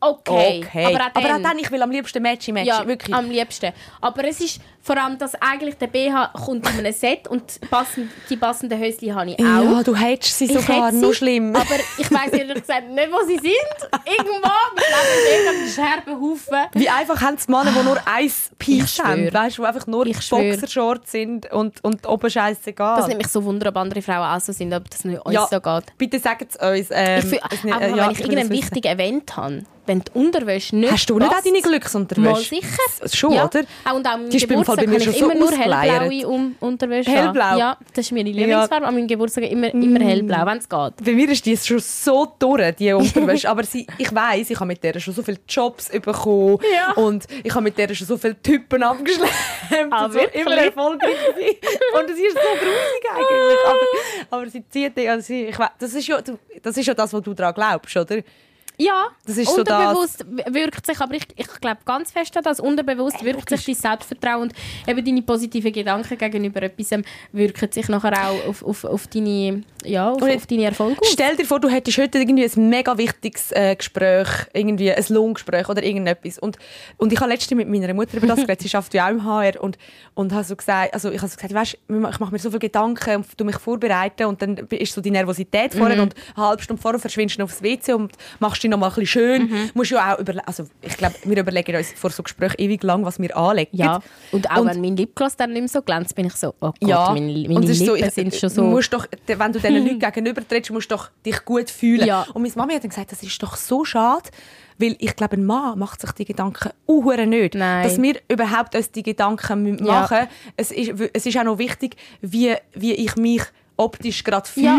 Okay. Okay. Aber auch dann. dann, ich will am liebsten Matchy Matchy. Ja, wirklich. am liebsten. Aber es ist vor allem, dass eigentlich der BH kommt in einem Set und passend, die passenden Höschen habe ich auch. ja, du hättest sie Ich sogar, hätte sie, nur schlimm. Aber ich weiss ehrlich gesagt nicht, wo sie sind. Irgendwo mit Scherbenhaufen. Wie einfach haben es Männer, die nur ein Piece haben, weißt du, die einfach nur. Boxershorts sind und, und oben scheißegal. Das nimmt mich so wunder, ob andere Frauen auch so sind, ob das nicht uns ja, so geht. bitte sagt es uns. Ähm, Ich fühl, es nicht- aber äh, ja, wenn ich irgendein wichtiges Event habe, wenn die Unterwäsche nicht Hast du nicht auch deine Glücksunterwäsche? Mal sicher. Schon, ja. oder? Auch, und auch Fall Geburtstag bei mir habe schon ich so immer nur hellblaue um Unterwäsche. Hellblau? Ja, das ist meine Lieblingsfarbe. An meinem Geburtstag immer, immer Mm. hellblau, wenn es geht. Bei mir ist die schon so durch, die Unterwäsche. Aber sie, ich weiss, ich habe mit der schon so viele Jobs bekommen. Ja. Und ich habe mit der schon so viele Typen abgeschleppt. Ah, und so immer erfolgreich. Und sie ist so grusig eigentlich. Aber, aber sie zieht dich. Also sie, ich weiss, das, ist ja, das ist ja das, was du daran glaubst, oder? Ja, Das ist so unterbewusst wirkt sich, aber ich, ich glaube ganz fest an das, unterbewusst wirkt sich dein Selbstvertrauen und eben deine positiven Gedanken gegenüber etwas ähm, wirken sich nachher auch auf, auf, auf, deine, ja, auf, auf deine Erfolge aus. Stell dir vor, du hättest heute irgendwie ein mega wichtiges äh, Gespräch, irgendwie ein Lohngespräch oder irgendetwas. Und, und ich habe letztens mit meiner Mutter über das geredet, sie arbeitet ja auch im HR und, und habe so gesagt, also ich habe so gesagt, weißt, ich mache mir so viele Gedanken und du mich vorbereiten und dann ist so die Nervosität vorher Mhm. und eine halbe Stunde vorher verschwindest du aufs WC und machst dich noch mal ein bisschen schön. Mhm. Musst ja auch also ich glaube, wir überlegen uns vor so Gesprächen ewig lang, was wir anlegen. Ja, und auch Und- wenn mein Lipgloss dann nicht mehr so glänzt, bin ich so, oh Gott, Ja, meine, meine und es ist Lippen so, ich- sind schon Du so... musst doch, wenn du diesen Leuten gegenüber trittst, musst du doch dich gut fühlen. Ja. Und meine Mama hat dann gesagt, das ist doch so schade, weil ich glaube, ein Mann macht sich die Gedanken uhure nicht. Nein. Dass wir überhaupt uns die Gedanken mü- Ja. machen. Es, ist, es ist auch noch wichtig, wie, wie ich mich optisch gerade Ja.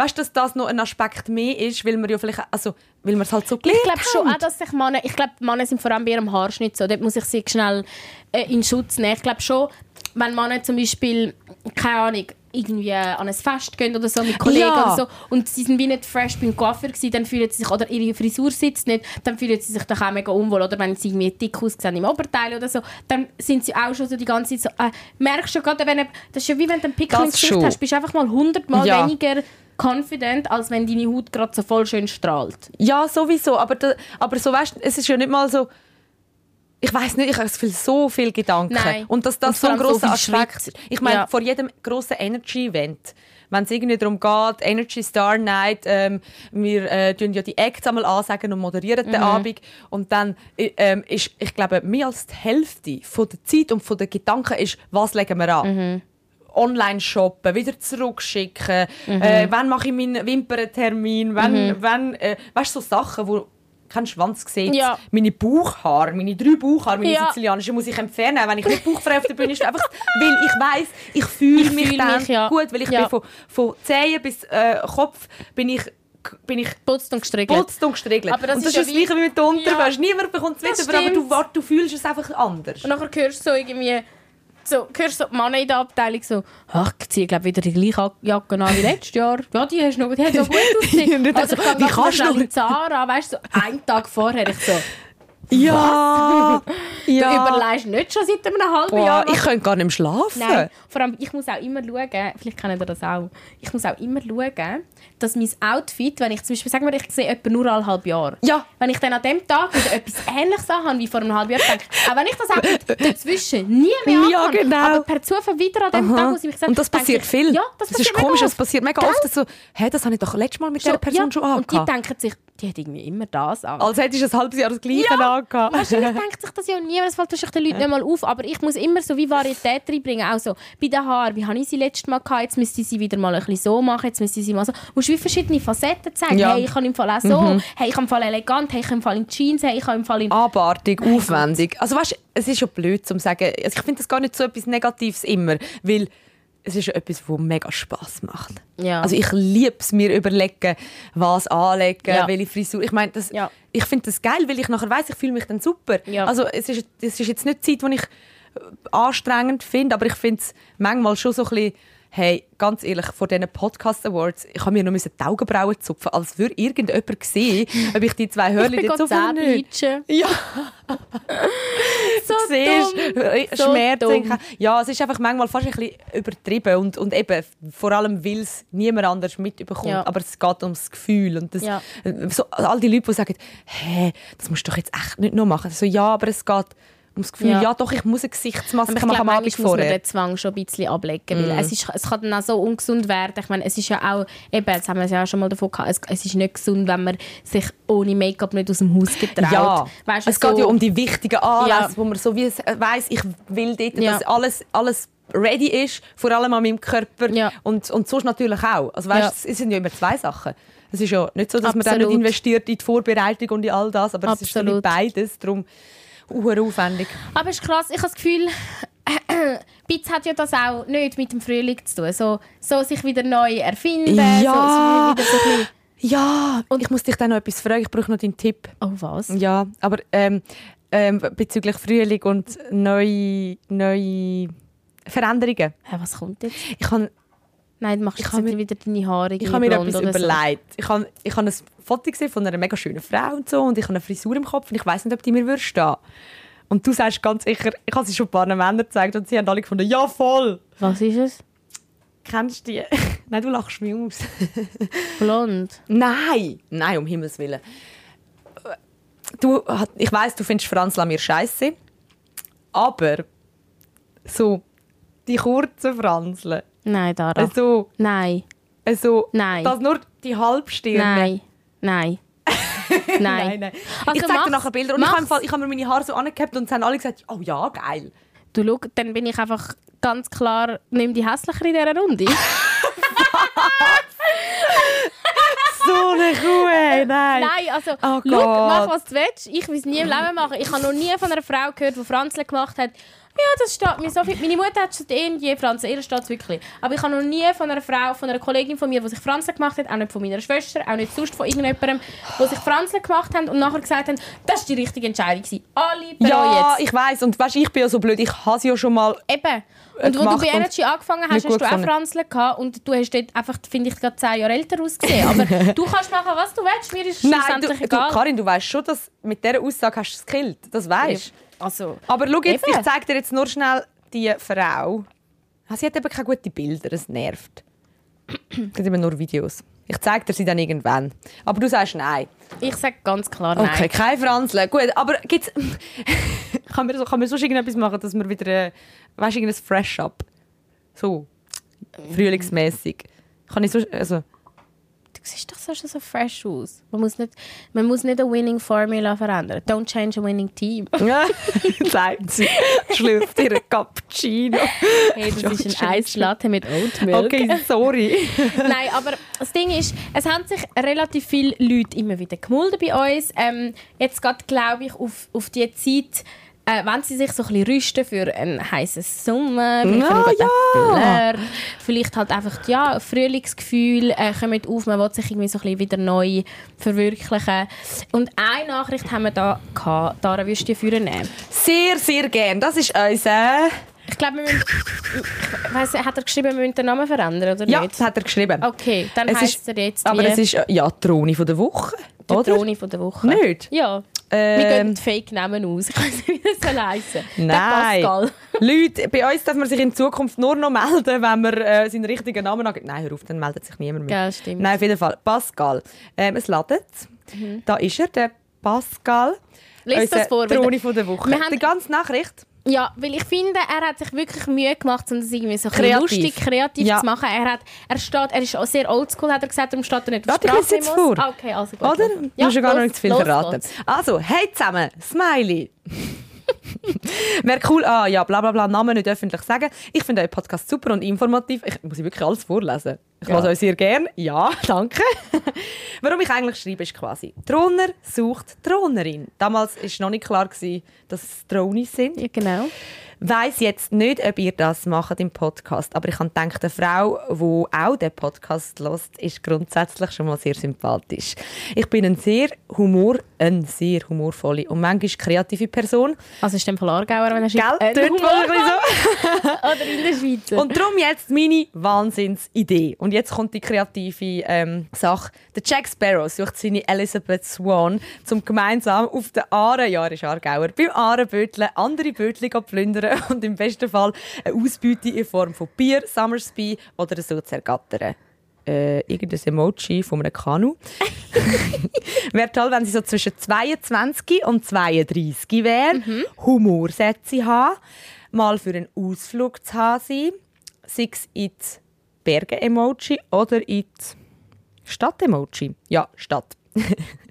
Weißt du, dass das noch ein Aspekt mehr ist, weil wir ja vielleicht, also, weil wir es halt so Ich gelernt glaube schon auch, dass sich Männer, ich glaube, Männer sind vor allem bei ihrem Haarschnitt so. Dort muss ich sie schnell äh, in Schutz nehmen. Ich glaube schon, wenn Männer zum Beispiel, keine Ahnung, irgendwie an ein Fest gehen oder so mit Kollegen Ja. oder so und sie sind wie nicht fresh beim Coiffeur gewesen, dann fühlen sie sich, oder ihre Frisur sitzt nicht, dann fühlen sie sich doch auch mega unwohl. Oder wenn sie irgendwie dick aussehen im Oberteil oder so, dann sind sie auch schon so die ganze Zeit so, äh, merkst du gerade, wenn, du- das ist ja wie wenn du einen Pickel im Gesicht schon. hast, bist du einfach mal hundertmal Ja. weniger confident, als wenn deine Haut gerade so voll schön strahlt. Ja, sowieso. Aber, da, aber so, weißt, es ist ja nicht mal so. Ich weiß nicht, ich habe so viele Gedanken. Nein. Und dass Und das vor so ein so grosser viel Aspekt ist. Ich meine, Ja. vor jedem grossen Energy-Event, wenn es irgendwie darum geht, Energy Star Night, ähm, wir äh, tun ja die Acts einmal ansagen und moderieren Mhm. den Abend. Und dann äh, ähm, ist, ich glaube, mehr als die Hälfte von der Zeit und von den Gedanken ist, was legen wir an. Mhm. Online shoppen, wieder zurückschicken, Mhm. äh, wann mache ich meinen Wimperntermin, wann, wann äh, weißt du, so Sachen, wo kein Schwanz sieht, Ja. meine Bauchhaare, meine drei Bauchhaare, meine Ja. sizilianischen, muss ich entfernen, wenn ich nicht bauchfrei auf der Bühne stehe, einfach, weil ich weiß, ich fühle Ich mich fühl dann mich, ja. gut, weil ich Ja. bin von, von Zehen bis äh, Kopf bin ich bin ich Putzt und gestriegelt. putzt und gestriegelt. Aber das und das ist ja das Gleiche wie mit der Unterwäsche. Niemand bekommt es mit, aber, aber du, du fühlst es einfach anders. Und nachher hörst du so irgendwie, so, hörst so die Männer in der Abteilung so, ach, ich ziehe glaub, wieder die gleiche Jacke an wie letztes Jahr. Ja, die hast du noch, die hat so gut ausgesehen. Also, so, ich wie kannst du- in Zara, weißt du, so einen Tag vorher, ich so, Ja! Du überlegst nicht schon seit einem halben Boah, Jahr. ich könnte gar nicht schlafen. Nein, vor allem, ich muss auch immer schauen, vielleicht kennt ihr das auch, ich muss auch immer schauen, dass mein Outfit, wenn ich zum Beispiel, sagen wir, ich sehe etwa nur alle halb Jahr. Ja. Wenn ich dann an dem Tag wieder etwas Ähnliches habe wie vor einem halben Jahr, denke ich, auch wenn ich das auch dazwischen nie mehr Ja, genau. aber per Zufall wieder an dem Aha. Tag muss ich mich sagen, Und das passiert ich, viel. Ja, das, das passiert ist komisch, das passiert mega oft. dass So, hä, das habe ich doch letztes Mal mit dieser Person ja. schon Und die angehabt. denken sich, die hat irgendwie immer das an. Als hättest du ein halbes Jahr das Gleiche Ja. angehabt. Wahrscheinlich denkt sich das ja niemand, das fällt wahrscheinlich den Leuten nicht mal auf. Aber ich muss immer so wie Varietät reinbringen. Auch so bei den Haaren, wie habe ich sie letztes Mal gehabt, jetzt müsste ich sie wieder mal ein bisschen so machen, jetzt müsste ich sie mal so. Du musst wie verschiedene Facetten zeigen. Ja. Hey, ich kann im Fall auch so, hey, ich habe im Fall elegant, hey, ich habe im Fall in Jeans, hey, ich habe im Fall in... Abartig, aufwendig. Also weißt, es ist schon blöd zu sagen. Also ich finde das gar nicht so etwas Negatives immer, weil es ist etwas, was mega Spaß macht. Ja. Also ich liebe es mir überlegen, was anlegen, Ja. welche Frisur. Ich meine, das, Ja. ich finde das geil, weil ich nachher weiß, ich fühle mich dann super. Ja. Also es ist, es ist jetzt nicht die Zeit, die ich äh, anstrengend finde, aber ich finde es manchmal schon so ein bisschen Hey, ganz ehrlich, vor diesen Podcast Awards, ich habe mir noch die Augenbrauen zupfen, als würde irgendjemand sehen, ob ich die zwei Hörli jetzt gerade oder nicht. Ja, So siehst, dumm. äh, So Schmerzen. dumm. Ja, es ist einfach manchmal fast ein bisschen übertrieben und, und eben, vor allem, weil es niemand anders mitbekommt. Ja. Aber es geht ums Gefühl. Und das, Ja. äh, so, all die Leute, die sagen, hä, das musst du doch jetzt echt nicht noch machen. So, ja, aber es geht ums Gefühl, Ja. ja, doch, ich muss eine Gesichtsmaske machen glaube, am Abend manchmal muss man vorher. den Zwang schon ein bisschen ablegen, weil es, ist, es kann dann auch so ungesund werden. Ich meine, es ist ja auch, eben, jetzt haben wir es ja auch schon mal davon gehabt, es, es ist nicht gesund, wenn man sich ohne Make-up nicht aus dem Haus getraut. Ja, Weißt es geht so- ja um die wichtigen Anlässe, Ja. wo man so wie weiß, ich will dort, Ja. dass alles, alles ready ist, vor allem an meinem Körper Ja. und, und sonst natürlich auch. Also weißt, Ja. es sind ja immer zwei Sachen. Es ist ja nicht so, dass man dann nicht Absolut. investiert in die Vorbereitung und in all das, aber es ist so Absolut. beides, darum aufwendig. Aber es ist krass, ich habe das Gefühl, Bitz hat ja das auch nicht mit dem Frühling zu tun. So, so sich wieder neu erfinden, Ja. so, so Ja, und ich muss dich dann noch etwas fragen, ich brauche noch deinen Tipp. Oh was? Ja, aber ähm, ähm, bezüglich Frühling und neue, neue Veränderungen. Hä, was kommt jetzt? Ich habe Nein, du machst Ich jetzt mir- wieder deine Haare Ich habe mir etwas oder so. überlegt. Ich habe, ich habe ein Foto gesehen von einer mega schönen Frau und so und ich habe eine Frisur im Kopf und ich weiß nicht, ob die mir würde stehen. Und du sagst ganz sicher, ich habe sie schon ein paar Männern gezeigt und sie haben alle gefunden, ja voll. Was ist es? Kennst du die? Nein, du lachst mich aus. Blond. Nein, nein, um Himmels Willen. Du, ich weiß, du findest Franz Lamir scheiße, aber so die kurzen Franzle, Nein, Dara. so, Nein. so, Nein. dass nur die Halbstirne Nein. Nein. Nein. Nein, nein. Also ich zeige dir nachher Bilder. Und ich mach's. habe, ich habe mir meine Haare so angehabt und es haben alle gesagt, oh ja, geil. Du schau, dann bin ich einfach ganz klar, nimm die hässlicher in dieser Runde. So eine Kuh, ey, nein. Nein, also, Oh schau, mach was du willst. Ich will es nie im Leben machen. Ich habe noch nie von einer Frau gehört, die Franzle gemacht hat. Ja, das steht mir so viel. Meine Mutter hat schon eh je Franzle, ihr steht wirklich. Aber ich habe noch nie von einer Frau, von einer Kollegin von mir, die sich Franzle gemacht hat, auch nicht von meiner Schwester, auch nicht sonst von irgendjemandem, die sich Franzle gemacht haben und nachher gesagt haben, das war die richtige Entscheidung. gewesen. Alle bereuen Ja, es. ich weiß und weißt, ich bin ja so blöd, ich habe sie ja schon mal... Eben. Und wo du bei Energy angefangen hast, hast du auch. Franzle gehabt und du hast dort einfach, finde ich, gerade zehn Jahre älter ausgesehen. Aber du kannst machen, was du willst, mir ist es Nein, du, schlussendlich du, egal. Karin, du weißt schon, dass mit dieser Aussage hast du es gekillt. Das weißt also, Aber schau jetzt, Eben. ich zeige dir jetzt nur schnell die Frau. Ah, Sie hat eben keine guten Bilder, es nervt. Es gibt immer nur Videos. Ich zeige dir sie dann irgendwann. Aber du sagst nein. ich sage ganz klar nein. Okay, kein Franzle. Gut, aber gibt's... kann, man so, kann man sonst irgendetwas machen, dass man wieder... Äh, weißt du, irgendein Fresh-Up? So. Frühlingsmäßig. Kann ich so... Also, Du siehst doch so schon so fresh aus. Man muss nicht, man muss nicht eine Winning Formula verändern. Don't change a winning team. ja, sagt sie. Schlürft ihren Cappuccino. Hey, das ist ein Eislatte mit Oatmilk. Okay, sorry. Nein, aber das Ding ist, es haben sich relativ viele Leute immer wieder gemulden bei uns. Ähm, jetzt gerade glaube ich auf, auf die Zeit, äh, wenn sie sich so ein bisschen rüsten für einen heißen Sommer, vielleicht guten ja. Vielleicht halt einfach ja, Frühlingsgefühl äh, kommt auf, man will sich irgendwie so ein bisschen wieder neu verwirklichen. Und eine Nachricht haben wir da gehabt, Dara, würdest du führen nehmen? Sehr, sehr gern. Das ist unser... Ich glaube, wir müssen, ich weiss, hat er geschrieben, wir müssen den Namen verändern, oder Ja, nicht? das hat er geschrieben. Okay, dann Es heisst ist- er jetzt Aber wie es ist äh, ja die Drohne von der Woche. die oder? Drohne von der Woche. Nicht? Ja. Wir Ähm, gehen Fake-Namen aus. Ich weiß nicht, wie das soll heissen. Nein. Der Pascal. Leute, bei uns darf man sich in Zukunft nur noch melden, wenn man äh, seinen richtigen Namen angibt. Nein, hör auf, dann meldet sich niemand mehr. Ja, stimmt. Nein, auf jeden Fall. Pascal. Ähm, es ladet. Da ist er, der Pascal. Lies das vor, der- von der Woche. Wir haben- Die ganze Nachricht. Ja, weil ich finde, er hat sich wirklich Mühe gemacht, um das irgendwie so Kreativ. lustig, kreativ Ja. zu machen. Er, hat, er, steht, er ist auch sehr oldschool, hat er gesagt, darum steht er nicht auf lese jetzt vor. Ah, okay, also gut. Oder? los. Ja, Musst du gar noch los- nicht zu viel los verraten. geht's. Also, hey zusammen, Smiley. Wäre cool, ah ja, bla bla bla, Namen nicht öffentlich sagen. Ich finde euren Podcast super und informativ. Ich muss ich wirklich alles vorlesen. Ich Ja. ja. euch sehr gern. Ja, danke. Warum ich eigentlich schreibe, ist quasi, Drohner sucht Drohnerin. Damals war noch nicht klar, gewesen, dass es Drohnis sind. Ja, genau. weiß jetzt nicht, ob ihr das macht im Podcast, aber ich habe gedacht, eine Frau, die auch den Podcast hört, ist grundsätzlich schon mal sehr sympathisch. Ich bin ein sehr Humor, eine sehr humorvolle und manchmal kreative Person. Also ist dem von Aargauer, wenn er Gell? schreibt. Äh, Dort ein bisschen Oder in der Schweiz. so. Und darum jetzt meine Wahnsinnsidee. Und jetzt kommt die kreative ähm, Sache. Der Jack Sparrow sucht seine Elizabeth Swan, um gemeinsam auf der Aare, ja, er ist Aargauer, beim Aareböteln andere Bötchen zu plündern und im besten Fall eine Ausbeute in Form von Bier, Summersby oder so zu ergattern. Äh, irgendein Emoji von einem Kanu. wäre toll, wenn sie so zwischen 22 und 32 wäre, Humorsätze haben, mal für einen Ausflug zu haben sein, sei es in die Berge-Emoji oder in die Stadt-Emoji. Ja, Stadt.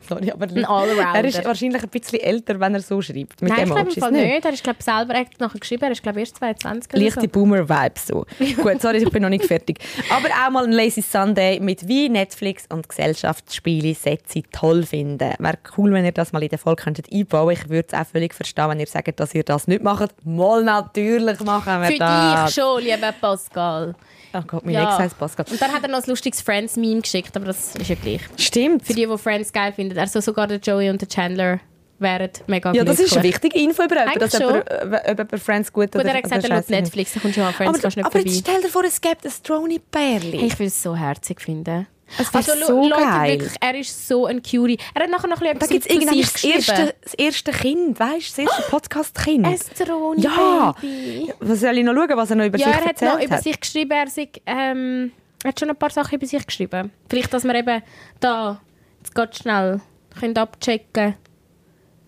Sorry, aber er ist wahrscheinlich ein bisschen älter, wenn er so schreibt. Mit Nein, ich glaube Fall nicht. Er ist glaube selber er nachher geschrieben, er ist glaube erst 22 oder Leichte so. Boomer-Vibes so. Gut, sorry, ich bin noch nicht fertig. Aber auch mal ein Lazy Sunday mit Wein, Netflix und Gesellschaftsspiele Sätze toll finden. Wäre cool, wenn ihr das mal in der Folge könntet einbauen Ich würde es auch völlig verstehen, wenn ihr sagt, dass ihr das nicht macht. Mal natürlich machen wir Für das. dich schon, lieber Pascal. Oh Gott, mein Ja. Ex heißt Pascal. Und dann hat er noch ein lustiges Friends-Meme geschickt, aber das ist ja gleich. Stimmt. Für die, die Friends geil finden. Also sogar der Joey und der Chandler wären mega ja, das ist eine wichtige Info über jemanden, dass jemand, äh, ob jemand Friends gut Gut, oder er hat gesagt, er schaut. Netflix, da kommst du mal Friends, Aber, kannst nicht aber jetzt vorbei. stell dir vor, es gibt ein Stroni-Bärli. Hey, ich will es so herzig finden. Es Also, so Leute, geil. wirklich, er ist so ein Curie. Er hat nachher noch ein Da bisschen gibt es irgendwann das erste, geschrieben. das erste Kind, weißt du? Das erste Podcast-Kind. Ein Stroni Ja. Baby. Was soll ich noch schauen, was er noch über Ja, sich er hat erzählt noch über hat? sich geschrieben, er, sei, ähm, er hat schon ein paar Sachen über sich geschrieben. Vielleicht, dass wir eben da, jetzt ganz schnell, können abchecken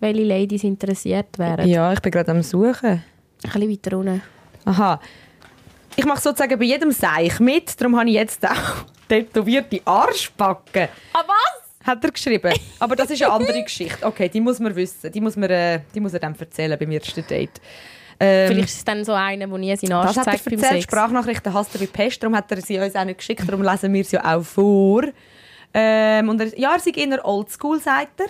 welche Ladies interessiert wären. Ja, ich bin gerade am Suchen. Ein bisschen weiter unten. Aha. Ich mache sozusagen bei jedem Seich mit, darum habe ich jetzt auch tätowierte Arschbacken. Ah, was? Hat er geschrieben. Aber das ist eine andere Geschichte. Okay, die muss man wissen. Die muss, man, äh, die muss er dann erzählen beim ersten Date. Ähm, Vielleicht ist es dann so einer, der nie seinen Arsch das hat er zeigt beim. Sex. Sprachnachrichten hasst er wie Pest, darum hat er sie uns auch nicht geschickt, darum lesen wir sie ja auch vor. Ähm, und er, ja, er sei eher oldschool, sagt er.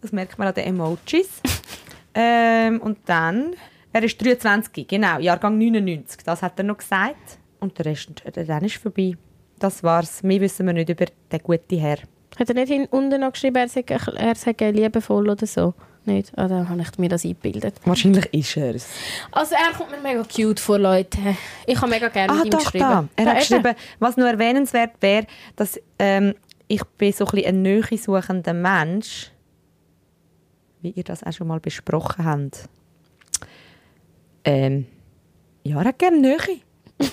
Das merkt man an den Emojis. ähm, und dann, er ist 23, genau, Jahrgang 99, das hat er noch gesagt. Und der Rest, äh, dann ist vorbei. Das war's. Mehr wissen wir nicht über den guten Herr. Hat er nicht hin- unten noch geschrieben, er sei, er sei liebevoll oder so? Nicht? Ah, dann habe ich mir das eingebildet. Wahrscheinlich ist er es. Also er kommt mir mega cute vor, Leute. Ich habe mega gerne Ah, mit ihm doch, geschrieben. da. Er Da hat ist er. geschrieben, was nur erwähnenswert wäre, dass ähm, ich bin so ein, bisschen ein Nähe suchender Mensch, wie ihr das auch schon mal besprochen habt. Ähm, ja, er hat gerne Nähe.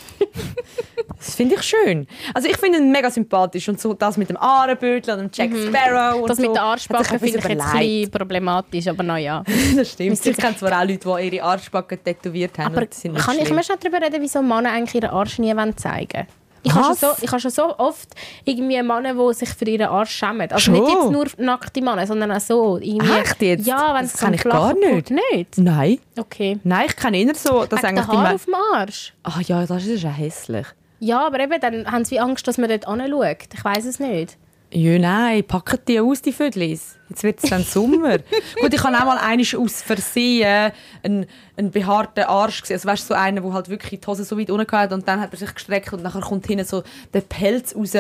das finde ich schön. Also ich finde ihn mega sympathisch und so das mit dem Ahrenbötel und dem Jack Sparrow und Mhm. Das so. mit der Arschbacke finde ich jetzt ein bisschen problematisch, aber naja. Das stimmt. Ich kenne zwar auch Leute, die ihre Arschbacken tätowiert haben Aber und nicht kann ich mir schon darüber reden, wieso Männer eigentlich ihren Arsch nie wollen zeigen ich habe, so, ich habe schon so oft irgendwie Männer, die sich für ihren Arsch schämen. Also nicht Schon? jetzt nur nackte Männer, sondern auch so. Irgendwie, Echt jetzt? Ja, wenn Das kann ich gar nicht. Nicht? Nein. Okay. Nein, ich kenne eher so, dass Wegen eigentlich Me- auf dem Arsch? Ah ja, das ist ja hässlich. Ja, aber eben, dann haben sie Angst, dass man dort anschaut. Ich weiß es nicht. Ja, nein, packen die aus, die Vödlis. Jetzt wird es dann Sommer. Gut, ich habe auch mal einmal aus Versehen einen, einen behaarten Arsch gesehen. Also weißt du, so einen, der halt wirklich die Hose so weit unten hat und dann hat er sich gestreckt und nachher kommt hinten so der Pelz raus.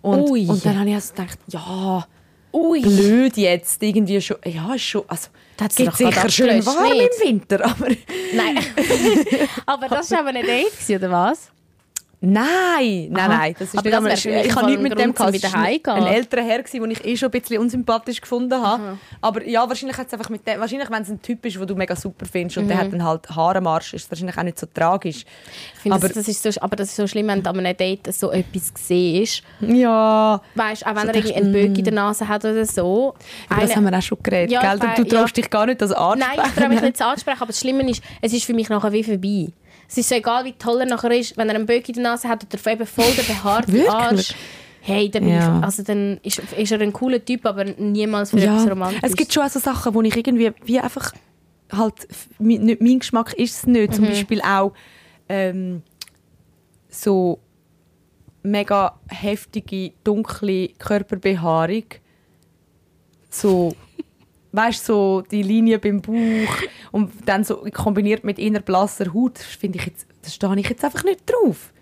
Und, Ui. und dann habe ich also gedacht, ja, Ui. blöd jetzt. Irgendwie schon, ja, ist schon, also, Da hat's geht sicher schön warm nicht? im Winter, aber Nein. aber das war aber nicht echt, oder was? Nein, nein, Aha. nein. Das ist Aber nicht das mich ich habe nichts mit dem gehabt. wieder ein- älterer Herr, gewesen, den ich eh schon ein bisschen unsympathisch gefunden habe. Aber ja, wahrscheinlich hat es einfach mit dem, wahrscheinlich, wenn es ein Typ ist, den du mega super findest und Mhm. der hat dann halt Haarenmarsch, ist es wahrscheinlich auch nicht so tragisch. Ich finde, Aber- das, das ist so, aber das ist so schlimm, wenn du an einem Date so etwas siehst. Ja, Weißt, auch wenn So er irgendwie einen Böck in der Nase hat oder so. aber das haben wir auch schon geredet, Ja, gell? Du, du traust ja. dich gar nicht das ansprechen. Nein, ich traue mich nicht zu ansprechen, aber das Schlimme ist, es ist für mich nachher wie vorbei. Es ist so egal, wie toll er nachher ist, wenn er einen Böck in der Nase hat oder eben voll der behaarte? Arsch. Hey, dann, Ja. ich, also dann ist, ist er ein cooler Typ, aber niemals für etwas Romantisches. Es gibt schon auch so Sachen, wo ich irgendwie wie einfach halt nicht mein Geschmack ist es nicht. Mhm. Zum Beispiel auch ähm, so mega heftige dunkle Körperbehaarung, so weißt so die Linie beim Bauch und dann so kombiniert mit inner blasser Haut, finde ich jetzt, das stehe ich jetzt einfach nicht drauf.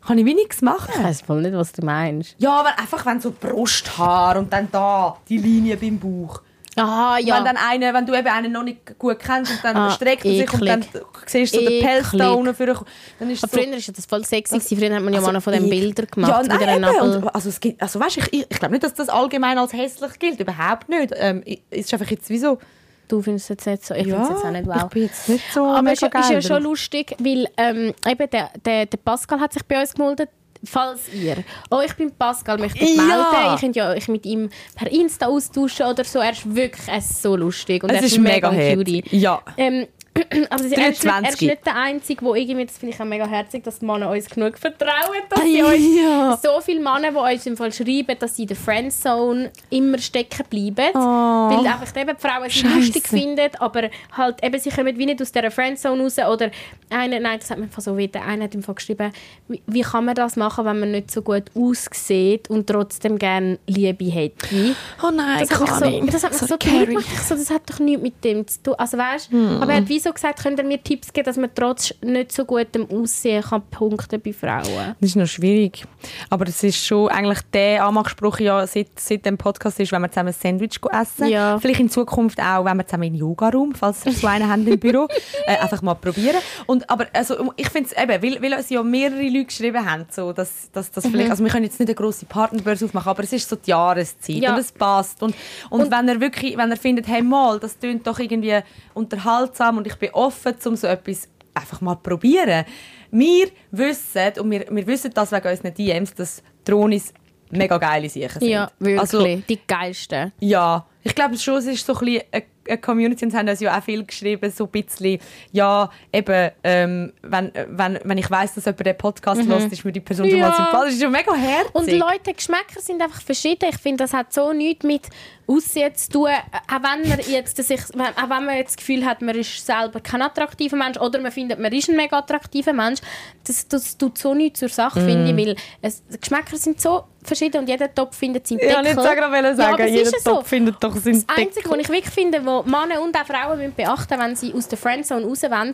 Kann ich wie nichts machen. Ich weiß voll nicht, was du meinst. Ja, aber einfach wenn so Brusthaar und dann da die Linie beim Bauch. Ah, ja. Wenn, dann eine, wenn du eben einen noch nicht gut kennst und dann Ah, streckt er sich und dann siehst du so den Pelz da unten für dann ist aber so, früher war das voll sexy. gewesen. Früher hat man ja also mal von den ich- Bildern gemacht. Ja, nein. Und, also, es gibt, also weißt, ich, ich, ich glaube nicht, dass das allgemein als hässlich gilt. Überhaupt nicht. Ähm, ich- es ist einfach jetzt wie so... Du findest es jetzt nicht so. Ich finde es jetzt auch nicht wow. ich bin jetzt nicht so Aber es ist, ist ja schon lustig, weil ähm, eben der, der, der Pascal hat sich bei uns gemeldet. Falls ihr, oh ich bin Pascal, möchte mich Ja. melden. Ich könnte ja euch mit ihm per Insta austauschen oder so. Er ist wirklich er ist so lustig und Es er ist mega cutie. herzig. Ja. Ähm, also er, ist nicht, er ist 23. nicht der Einzige, der irgendwie, das finde ich auch mega herzig, dass die Männer uns genug vertrauen, dass sie Ah, uns, ja. so viele Männer, die uns im Fall schreiben, dass sie in der Friendzone immer stecken bleiben, Oh. weil einfach eben die Frauen sie lustig finden, aber halt eben, sie kommen wie nicht aus dieser Friendzone raus oder einer, nein, das hat mir so wie, der eine hat im Fall geschrieben, wie, wie kann man das machen, wenn man nicht so gut aussieht und trotzdem gerne Liebe hätte? Oh nein, Das hat mich so, das hat mich so, so, das hat doch nichts mit dem zu tun. Also weißt, Hm. aber er hat wie so gesagt, könnt ihr mir Tipps geben, dass man trotz nicht so gutem Aussehen kann punkten bei Frauen. Das ist noch schwierig. Aber es ist schon eigentlich der Anmachspruch ja seit, seit dem Podcast ist, wenn wir zusammen ein Sandwich essen. Ja. Vielleicht in Zukunft auch, wenn wir zusammen in den Yoga-Raum, falls wir so einen haben im Büro, äh, einfach mal probieren. Und, aber also, ich finde es eben, weil, weil uns ja mehrere Leute geschrieben haben, so, dass, dass, dass Mhm. vielleicht, also wir können jetzt nicht eine grosse Partnerbörse aufmachen, aber es ist so die Jahreszeit Ja. und es passt. Und, und, wenn er wirklich, wenn er findet, hey mal, das tönt doch irgendwie unterhaltsam und ich bin offen, um so etwas einfach mal probieren. Wir wissen, und wir, wir wissen das wegen unseren DMs, dass Dronis mega geile Sachen sind. Ja, wirklich. Also, die geilsten. ja, ich glaube schon, es ist so ein bisschen eine, Community und es haben uns ja auch viel geschrieben, so ein bisschen, ja, eben, ähm, wenn, wenn, wenn ich weiss, dass jemand den Podcast hört, ist mir die Person schon Mhm. Ja. mal sympathisch. Das ist schon mega herzig. Und Leute, Geschmäcker sind einfach verschieden. Ich finde, das hat so nichts mit Aussehen zu tun. Auch wenn man jetzt sich, auch wenn man jetzt das Gefühl hat, man ist selber kein attraktiver Mensch oder man findet, man ist ein mega attraktiver Mensch, das, das tut so nichts zur Sache, Mhm. finde ich, weil es, die Geschmäcker sind so verschieden und jeder Topf findet seinen ja, Deckel. nicht sagen, Ja, sagen, aber es jeder ja so. Top findet doch seinen Das Einzige, Deckel. was ich wirklich finde, wo Männer und auch Frauen müssen beachten wenn sie aus der Friendzone raus wollen,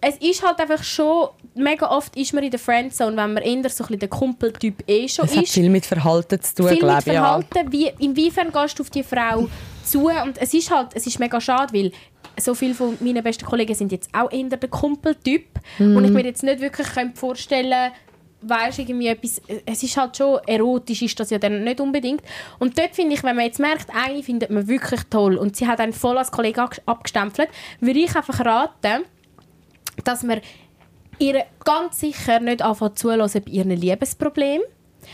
es ist halt einfach schon, mega oft ist man in der Friendzone, wenn man eher so ein der Kumpeltyp eh schon Es hat ist. viel mit Verhalten zu tun, viel mit glaube ich. Ja. Verhalten, wie, inwiefern gehst du auf die Frau zu und es ist halt, es ist mega schade, weil so viele von meinen besten Kollegen sind jetzt auch eher der Kumpeltyp Mhm. und ich mir jetzt nicht wirklich vorstellen weißt irgendwie etwas, es ist halt schon erotisch ist das ja dann nicht unbedingt und dort finde ich, wenn man jetzt merkt, eine findet man wirklich toll und sie hat einen voll als Kollege abg- abgestempelt, würde ich einfach raten, dass man ihr ganz sicher nicht anfängt zuhören bei ihren Liebesproblemen.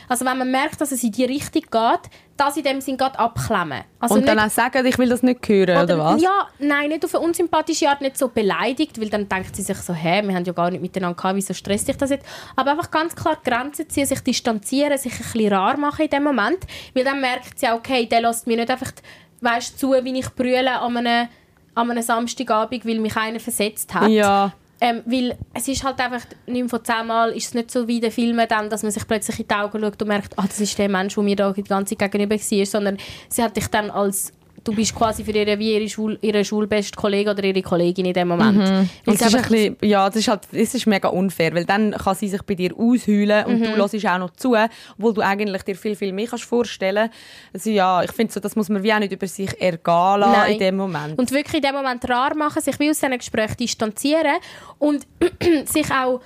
Also wenn man merkt, dass es in die Richtung geht, das in dem Sinn gerade abklemmen. Also und dann auch sagen, ich will das nicht hören, oder, was? Ja, nein, nicht auf eine unsympathische Art, nicht so beleidigt, weil dann denkt sie sich so, hä, wir haben ja gar nicht miteinander gehabt, wieso stresst dich das jetzt? Aber einfach ganz klar Grenzen ziehen, sich distanzieren, sich ein bisschen rar machen in dem Moment, weil dann merkt sie, okay, der lässt mir nicht einfach, weißt, zu, wie ich brülle an einem, an einem Samstagabend, weil mich einer versetzt hat. Ja. Ähm, weil es ist halt einfach, neun von zehn Mal ist es nicht so wie in den Filmen dann, dass man sich plötzlich in die Augen schaut und merkt, ah, das ist der Mensch, der mir da die ganze Zeit gegenüber war, sondern sie hat dich dann als, du bist quasi für ihre, wie ihre, Schul, ihre schulbeste Kollege oder ihre Kollegin in dem Moment. Sie es ist, ein bisschen, ja, das ist halt, es ist mega unfair, weil dann kann sie sich bei dir ausheulen und Mhm. du hörst auch noch zu, obwohl du eigentlich dir viel, viel mehr kannst vorstellen Also ja, ich finde so, das muss man wie auch nicht über sich ergehen lassen Nein. in dem Moment. Und wirklich in dem Moment rar machen, sich wie aus diesen Gesprächen distanzieren und sich auch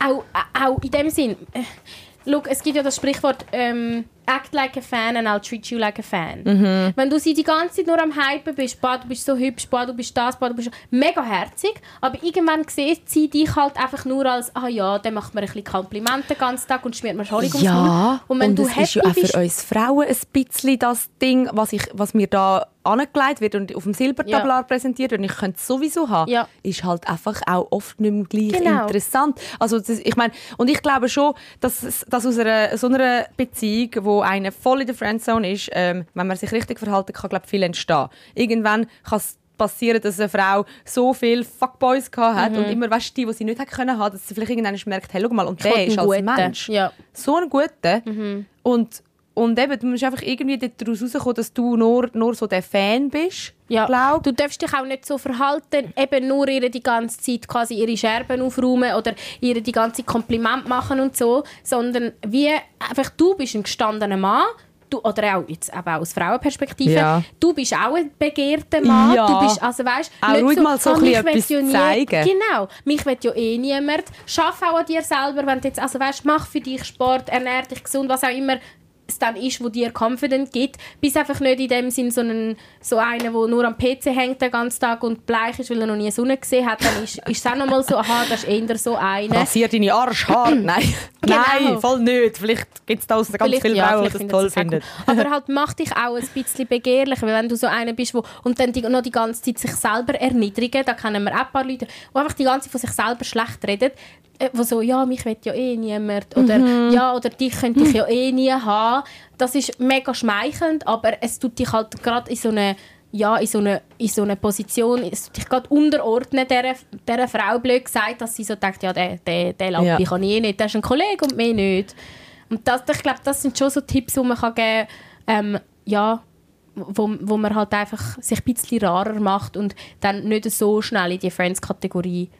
auch, auch in dem Sinn, äh, schau, es gibt ja das Sprichwort, ähm, act like a fan and I'll treat you like a fan. Mhm. Wenn du sie die ganze Zeit nur am Hypen bist, boah, du bist so hübsch, boah, du bist das, boah, du bist mega herzig, aber irgendwann sieht sie dich halt einfach nur als, ah ja, der macht mir ein bisschen Komplimente den ganzen Tag und schmiert mir Honig ums Ja. Und wenn du es ist ja auch für uns Frauen ein bisschen das Ding, was, ich, was mir da angelegt wird und auf dem Silbertablar präsentiert wird, und ich könnte es sowieso haben, Ja. ist halt einfach auch oft nicht mehr gleich Genau. interessant. Also das, ich meine, und ich glaube schon, dass, dass aus einer, so einer Beziehung, wo eine voll in der Friendzone ist, ähm, wenn man sich richtig verhalten kann, glaube viel entstehen. Irgendwann kann es passieren, dass eine Frau so viele Fuckboys gehabt hat und immer weißt, die, die sie nicht hat können haben, dass sie vielleicht irgendwann merkt, hey, schau mal, und der will ist als. Mensch Ja. so einen guten. Und, und eben, du musst einfach irgendwie daraus rauskommen, dass du nur, nur so der Fan bist. Ja, glaub. du darfst dich auch nicht so verhalten, eben nur ihr die ganze Zeit quasi ihre Scherben aufräumen oder ihr die ganze Zeit Kompliment machen und so, sondern wie einfach du bist ein gestandener Mann, du, oder auch jetzt auch aus Frauenperspektive, Ja. du bist auch ein begehrter Mann, Ja. du bist, also weißt, Auch nicht ruhig mal so «Ah, ein etwas ja nie- zeigen. Genau, mich will ja eh niemand. Schaff auch an dir selber, wenn du jetzt, also weißt, mach für dich Sport, ernähr dich gesund, was auch immer es dann ist, wo dir Confident gibt. Bist einfach nicht in dem Sinn so, einen, so einer, der nur am PC hängt den ganzen Tag und bleich ist, weil er noch nie Sonne gesehen hat. Dann ist, ist es auch noch mal so, aha, das ist eher so einer. Rasier deine Arschhaare. Nein. Genau. Nein, voll nicht. Vielleicht gibt es da ganz Vielleicht- viele ja, Frauen, die das toll finden. cool. Aber halt mach dich auch ein bisschen begehrlich, weil wenn du so einer bist, wo, und dann die, noch die ganze Zeit sich selber erniedrigen, da kennen wir auch ein paar Leute, die einfach die ganze Zeit von sich selber schlecht reden, äh, wo so, ja, mich will ja eh niemand, oder Mhm. ja, oder dich könnte ich ja eh nie haben. Das ist mega schmeichelnd, aber es tut dich halt gerade in so eine ja, in so eine, in so eine Position, dich gerade unterordnen dieser, dieser Frau, blöd gesagt, dass sie so denkt, ja, der, der, der Lappi Ja. kann ich nicht, der ist ein Kollege und mehr nicht. Und das, ich glaube, das sind schon so Tipps, die man kann geben kann, ähm, ja, wo, wo man halt einfach sich ein bisschen rarer macht und dann nicht so schnell in die Friends-Kategorie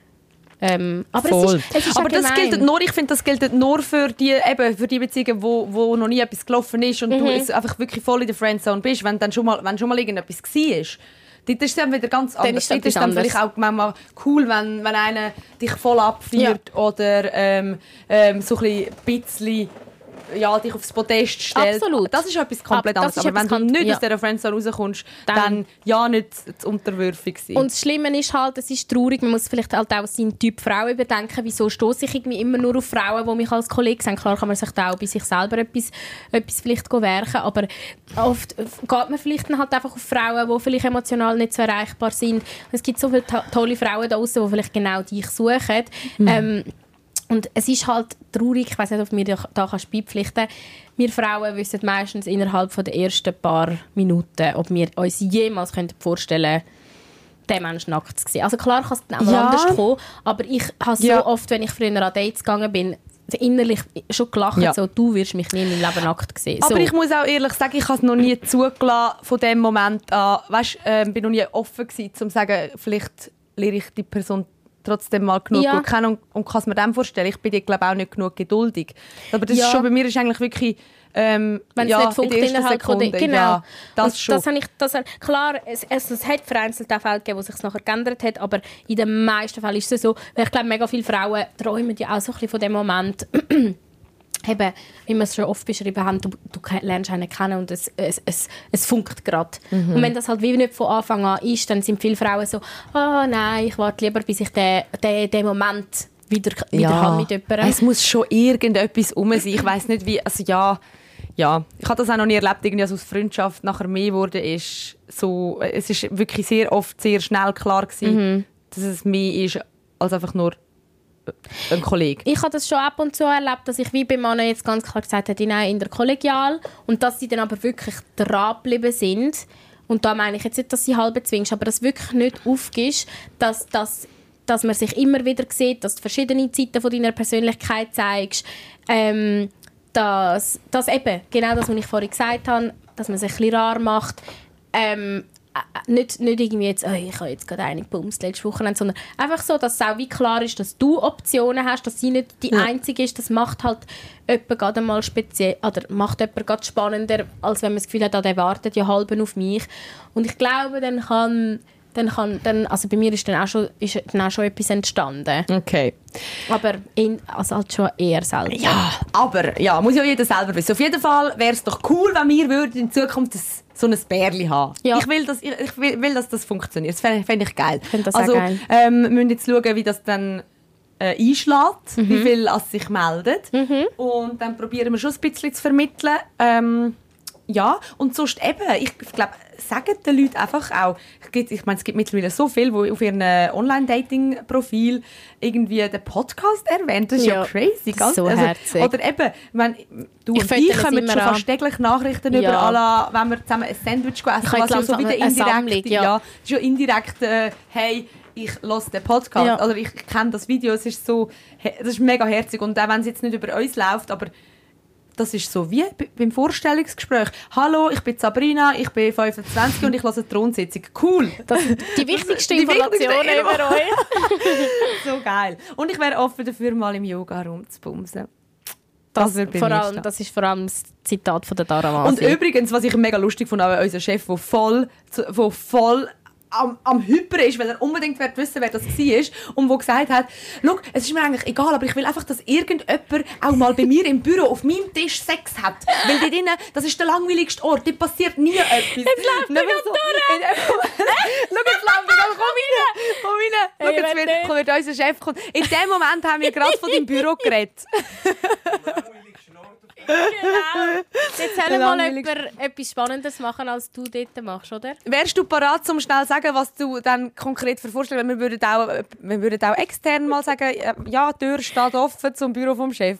ähm, aber Voll. es ist, es ist aber das gilt nur, ich finde, das gilt nur für die, eben, für die Beziehungen, wo, wo noch nie etwas gelaufen ist und Mhm. du es einfach wirklich voll in der Friendzone bist, wenn dann schon mal, wenn schon mal irgendetwas war. Dort ist es dann wieder ganz anders. ist es Dort ist dann vielleicht auch manchmal cool, wenn, wenn einer dich voll abfeiert oder ähm, ähm, so ein bisschen ja, dich aufs Podest stellt. Absolut. Das ist etwas komplett anderes. Aber wenn du nicht ja. aus dieser Friendzone rauskommst, Dann- dann, ja nicht zu unterwürfig sein. Und das Schlimme ist halt, es ist traurig, man muss vielleicht halt auch seinen Typ Frau überdenken. Wieso stoße ich irgendwie immer nur auf Frauen, die mich als Kollege sehen? Klar kann man sich da auch bei sich selber etwas, etwas vielleicht werken, aber oft geht man vielleicht dann halt einfach auf Frauen, die vielleicht emotional nicht so erreichbar sind. Es gibt so viele to tolle Frauen da draußen, die vielleicht genau dich suchen. Ähm, und es ist halt traurig, ich weiß nicht, ob mir da da kannst beipflichten Wir Frauen wissen meistens innerhalb von der ersten paar Minuten, ob wir uns jemals vorstellen den Menschen nackt zu sehen. Also klar kann es dann auch Ja. anders kommen, aber ich habe so Ja. oft, wenn ich früher an Dates gegangen bin, innerlich schon gelacht, Ja. so, du wirst mich nie in meinem Leben nackt sehen. Aber so. ich muss auch ehrlich sagen, ich habe es noch nie zugelassen von dem Moment an. Weißt, ähm, bin noch nie offen gewesen, um zu sagen, vielleicht lerne ich die Person trotzdem mal genug Ja. gut kennen und, und kann es mir dann vorstellen. Ich bin dir glaube auch nicht genug geduldig. Aber das Ja. ist schon bei mir ist eigentlich wirklich ähm, wenn es ja, nicht funkt innerhalb von. Sekunde. Genau. Ja, das Und schon. Das habe ich, das, klar, es, es, es hat vereinzelt auch Fälle gegeben, wo sich nachher geändert hat, aber in den meisten Fällen ist es so, weil ich glaube, mega viele Frauen träumen ja auch so ein bisschen von dem Moment, eben, wie wir es schon oft beschrieben haben, du, du lernst einen kennen und es, es, es, es funkt gerade. Mhm. Und wenn das halt wie nicht von Anfang an ist, dann sind viele Frauen so, oh nein, ich warte lieber, bis ich den, den, den Moment wieder, wieder habe mit jemandem. Es muss schon irgendetwas um sein. Ich weiß nicht wie, also ja, ja, ich habe das auch noch nie erlebt, irgendwie, dass aus Freundschaft nachher mehr geworden ist. So, es ist wirklich sehr oft sehr schnell klar gewesen, Mhm. dass es mehr ist als einfach nur ein Kollege. ich habe das schon ab und zu erlebt, dass ich wie bei Männern jetzt ganz klar gesagt habe, nein, in der Kollegial und dass sie dann aber wirklich dran geblieben sind. Und da meine ich jetzt nicht, dass sie halb zwingst, aber dass wirklich nicht aufgibst, dass, dass, dass man sich immer wieder sieht, dass du verschiedene Seiten von deiner Persönlichkeit zeigst. Ähm, dass, dass eben, genau das, was ich vorhin gesagt habe, dass man sich ein bisschen rar macht. Ähm, äh, nicht, nicht irgendwie jetzt, oh, ich habe jetzt gerade eine Bums letzte Woche, sondern einfach so, dass es auch wie klar ist, dass du Optionen hast, dass sie nicht die einzige ist. Das macht halt jemanden gerade mal speziell, oder macht jemanden gerade spannender, als wenn man das Gefühl hat, ah, der wartet ja halb auf mich. Und ich glaube, dann kann dann kann, dann, also bei mir ist dann auch schon, ist dann auch schon etwas entstanden. Okay. Aber in, also halt schon eher selten. Ja, aber ja, muss ja jeder selber wissen. Auf jeden Fall wäre es doch cool, wenn wir würden in Zukunft das, so ein Bärli haben. Ja. Ich, will, dass, ich, ich will, will, dass das funktioniert. Das fände fänd ich geil. finde das auch also, geil. Ähm, wir müssen jetzt schauen, wie das dann äh, einschlägt, Mhm. wie viel es sich meldet. Und dann probieren wir schon ein bisschen zu vermitteln. Ähm, ja, und sonst eben, ich glaube, sagen den Leuten einfach auch, es gibt- ich meine, es gibt mittlerweile so viel, die auf ihrem Online-Dating-Profil irgendwie den Podcast erwähnen. Das ist ja, Ja, crazy. ist so herzig. Oder eben, wenn, du Ich und ich kommen schon fast täglich Nachrichten Ja. über alle, wenn wir zusammen ein Sandwich essen, Ich was ja jetzt so wie der Sammlung, indirekte, ja. ja. das ist ja indirekt, äh, hey, ich höre den Podcast, Ja. oder ich kenne das Video, es ist so, das ist mega herzig und auch wenn es jetzt nicht über uns läuft, aber das ist so wie beim Vorstellungsgespräch. Hallo, ich bin Sabrina, ich bin 25 und ich höre die Thronsitzung. Cool! Das, die wichtigsten Informationen über euch. so geil. Und ich wäre offen dafür, mal im Yoga rumzubumsen. Das, wird bei vor allem, das ist vor allem das Zitat von der Dara Und Masi. übrigens, was ich mega lustig fand, auch unser Chef, der voll, wo voll am, am Hyper ist, weil er unbedingt will wissen wer das war und wo gesagt hat, «Schau, es ist mir eigentlich egal, aber ich will einfach, dass irgendjemand auch mal bei mir im Büro auf meinem Tisch Sex hat. Weil dort drinnen, das ist der langweiligste Ort, dort passiert nie etwas.» Jetzt läuft er so, Schau, jetzt läuft er komm rein, komm rein. Schau, Hey, jetzt wird, kommt unser Chef. Kommt. In dem Moment haben wir gerade von deinem Büro geredet. Genau. Jetzt soll mal langweiligste- jemand etwas Spannendes machen, als du dort machst, oder? Wärst du parat, um schnell zu sagen, was du dann konkret für Vorstellungen Wir würden auch, wir würden auch extern mal sagen, äh, ja, die Tür steht offen zum Büro vom Chef.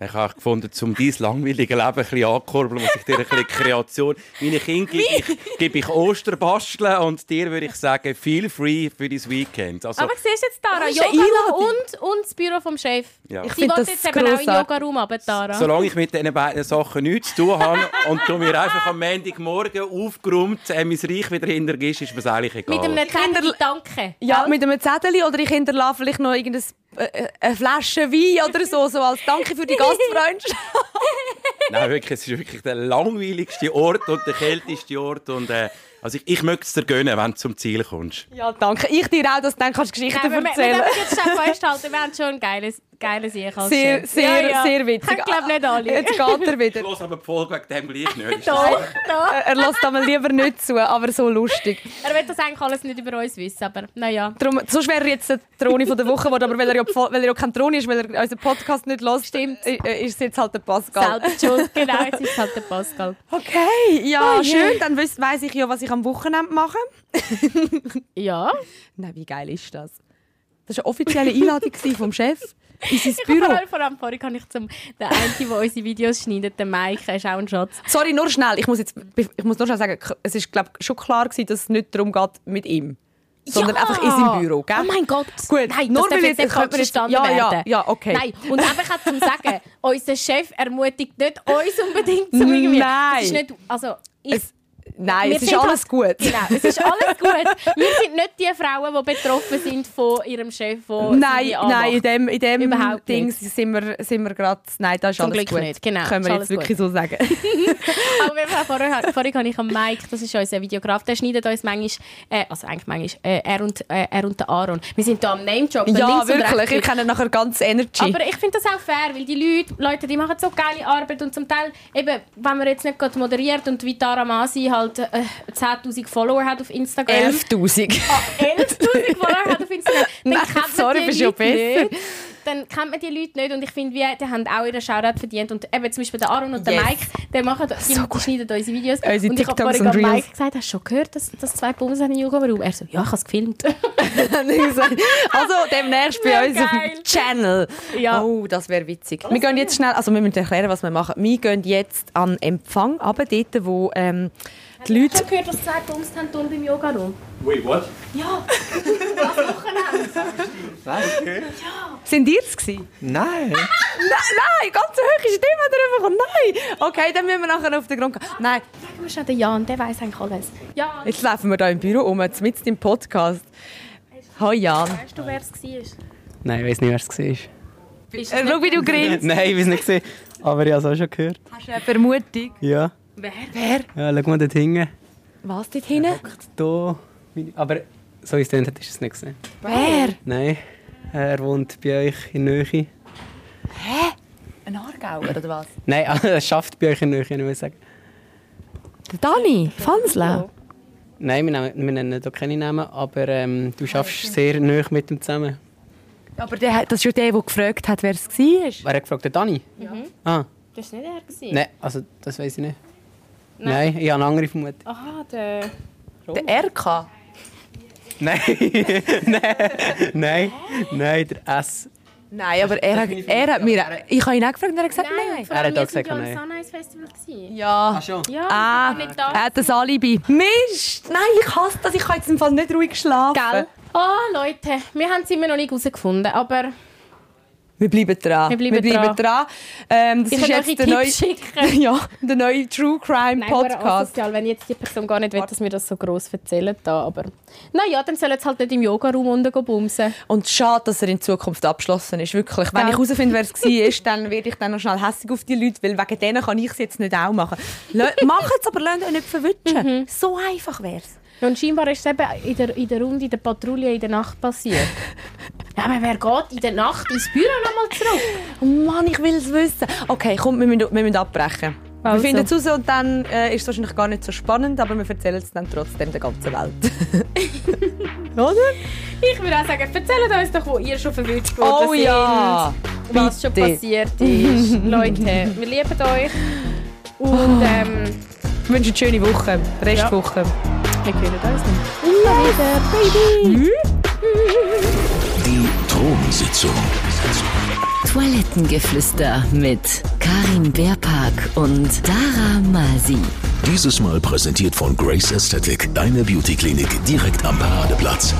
Ich habe gefunden, um dein langweilige Leben ein bisschen ankurbeln, muss ich dir ein bisschen Kreation... Meine Kinder gebe ich, gebe ich Osterbasteln und dir würde ich sagen, feel free für dein Weekend. Also, Aber siehst du jetzt, Tara, ist Einladung. und, und das Büro vom Chef. Ja. Ich Sie finde will das jetzt eben auch in. Yoga-Raum runter, Tara. solange ich mit diesen beiden Sachen nichts zu tun habe und du mir einfach am Montagmorgen aufgeräumt äh, mein Reich wieder hintergibst, ist mir das eigentlich egal. Mit einem Zettel Danke. Ja, mit einem Zettel oder ich hinterlasse vielleicht noch irgendein, eine Flasche Wein oder so, so als Danke für die Gastfreundschaft. Nein, wirklich, es ist wirklich der langweiligste Ort und der kälteste Ort. Und, äh, also ich, ich möchte es dir gönnen, wenn du zum Ziel kommst. ja, danke. Ich dir auch, dass du dann kannst Geschichten Nein, wir, wir erzählen dürfen jetzt schnell festhalten, wir haben schon ein geiles, geiles Sieg als Sehr, sehr, ja, ja. sehr witzig. Ich glaube nicht alle. Jetzt geht er wieder. Ich höre aber die Folge wegen dem gleich nicht. Ist Doch, doch. Er lässt aber lieber nicht zu, aber so lustig. Er will das eigentlich alles nicht über uns wissen, aber naja. Darum, sonst wäre er jetzt der Troni von der Woche geworden, aber weil er ja, weil er ja kein Troni ist, weil er unseren Podcast nicht hört, Stimmt. ist es jetzt halt der Pascal. Selber schuld. Genau, jetzt ist es halt der Pascal. Okay, ja, Oh schön. Dann weiss, weiss ich ja, was ich am Wochenende mache. Ja. Nein, wie geil ist das? Das war eine offizielle Einladung vom Chef Ich Büro. vor allem, vor allem vorhin kann ich zum der eine, der unsere Videos schneidet, der Mike, er ist auch ein Schatz. Sorry, nur schnell. Ich muss, jetzt, ich muss nur schnell sagen, es ist glaub, schon klar gewesen, dass es nicht darum geht mit ihm. Sondern Ja! einfach in seinem Büro, gell? Oh mein Gott. Gut, Nein, nur das weil jetzt könnte jetzt- ja, ja, ja, okay. Nein, und einfach zum sagen, unser Chef ermutigt nicht uns unbedingt zum irgendwie. Nein. Es ist nicht, also, Es, nein, wir es ist alles halt- gut. Genau, es ist alles gut. Wir sind nicht die Frauen, die betroffen sind von ihrem Chef, der Nein, nein, in dem, in dem Überhaupt Ding nicht. sind wir, sind wir gerade. Nein, das ist Zum alles Glück gut. nicht, genau, Können wir jetzt wirklich so sagen. Aber jeden Fall, vorher, vorhin habe ich am Mike, das ist unser Videograf, der schneidet uns manchmal, äh, also eigentlich manchmal, äh, er, und, äh, er und der Aaron. Wir sind da am Name-Job. ja, wirklich. Ihr kennt nachher ganz Energy. Aber ich finde das auch fair, weil die Leute, Leute, die machen so geile Arbeit und zum Teil, eben, wenn man jetzt nicht gerade moderiert und wie Tara Masi halt äh, 10'000 Follower hat auf Instagram. 11.000. Ah, 11'000 Follower hat auf Instagram. Dann Nein, sorry, bist ja Leute besser. nicht. Dann kennt man die Leute nicht und ich finde, wie- die haben auch ihren Shoutout verdient. Und eben zum Beispiel der Aaron und der Yes. Mike, die, machen, die, die schneiden unsere Videos. Unsere und ich habe vorhin Reels. Mike gesagt, hast du schon gehört, dass, dass zwei Bums haben im Yoga-Raum? Er so, ja, ich habe es gefilmt. also demnächst bei Ja, uns auf geil. dem Channel. Ja. Oh, das wäre witzig. Wir gehen jetzt schnell, also wir müssen erklären, was wir machen. Wir gehen jetzt an Empfang, aber dort, wo ähm, die Leute... schon gehört, dass zwei Bums haben tun beim Yoga-Raum? Wait, what? Ja, das Wochenende. Sind ihr es gewesen? Nein. Nein, nein, ganz hoch ist immer drüber gekommen. Nein. Okay, dann müssen wir nachher auf den Grund gehen. Nein, Sag mal schnell den Jan, der weiß eigentlich alles. Jan, jetzt laufen wir hier im Büro um, mit im Podcast. Hi Jan. weißt du, wer es war? Nein, ich weiß nicht, wer es war. Ist schau, wie du grinst. Nein, ich weiß nicht. gesehen. Aber ich habe es auch schon gehört. Hast du eine Vermutung? Ja. Wer? Wer? Ja, schau mal dort hinten. Was dort hinten? Da. Aber so wie es du es nicht gesehen. Wer? Nein, er wohnt bei euch in Nähe. Ein Aargauer oder was? Nein, er schafft bei euch in Nähe, ich muss sagen. Der Dani, Fanslau. Nein, wir nennen, wir nennen da keine Namen, aber ähm, du schaffst sehr nah mit ihm zusammen. Aber der, das ist ja der, der gefragt hat, wer es war. Wer hat gefragt? Der Dani? Ah, Das war nicht er. nein, also das weiß ich nicht. Nein, ich habe eine andere Vermutung. Aha, der... Der RK. Nein, nein, nein, nein, der S. Nein, aber er, hat- er hat mir... Ich habe ihn auch gefragt und er hat gesagt, nein. Er hat auch wir sind gesagt, ja am nein. Festival. Ja. schon. Ja, Ah, wir er hat das Alibi. Mist! Nein, ich hasse das. Ich kann jetzt im Fall nicht ruhig schlafen. Gell? Oh, Leute, wir haben es immer noch nicht herausgefunden, aber Wir bleiben dran. Wir bleiben dran. dran. Ähm, das ich ist jetzt der neue, ja, der neue True Crime Nein, Podcast. asozial, wenn jetzt die Person gar nicht will, dass wir das so gross erzählen. Da, aber naja, dann sollen sie halt nicht im Yoga-Raum unten bumsen. Und schade, dass er in Zukunft abgeschlossen ist. Wirklich. Wenn Gell? ich herausfinde, wer es war, dann werde ich dann noch schnell hässlich auf die Leute, weil wegen denen kann ich es jetzt nicht auch machen. Macht es, aber lasst euch nicht verwutschen. Mhm. So einfach wäre es. Und scheinbar ist es eben in der, in der Runde, in der Patrouille in der Nacht passiert. Ja, aber wer geht in der Nacht ins Büro nochmal zurück? Oh Mann, ich will es wissen. Okay, komm, wir müssen, wir müssen abbrechen. Also. Wir finden es raus und dann äh, ist es wahrscheinlich gar nicht so spannend, aber wir erzählen es dann trotzdem der ganzen Welt. Oder? Ich würde auch sagen, erzählt uns doch, wo ihr schon verwünscht worden Oh ja! sind, was schon bitte. passiert ist. Leute, wir lieben euch. Und ähm, Ich wünsche eine schöne Woche. Restwoche. wir hören uns. Immer wieder, Baby! Thronsitzung. Toilettengeflüster mit Karin Beerpark und Dara Masi. Dieses Mal präsentiert von Grace Aesthetic, deine Beautyklinik direkt am Paradeplatz.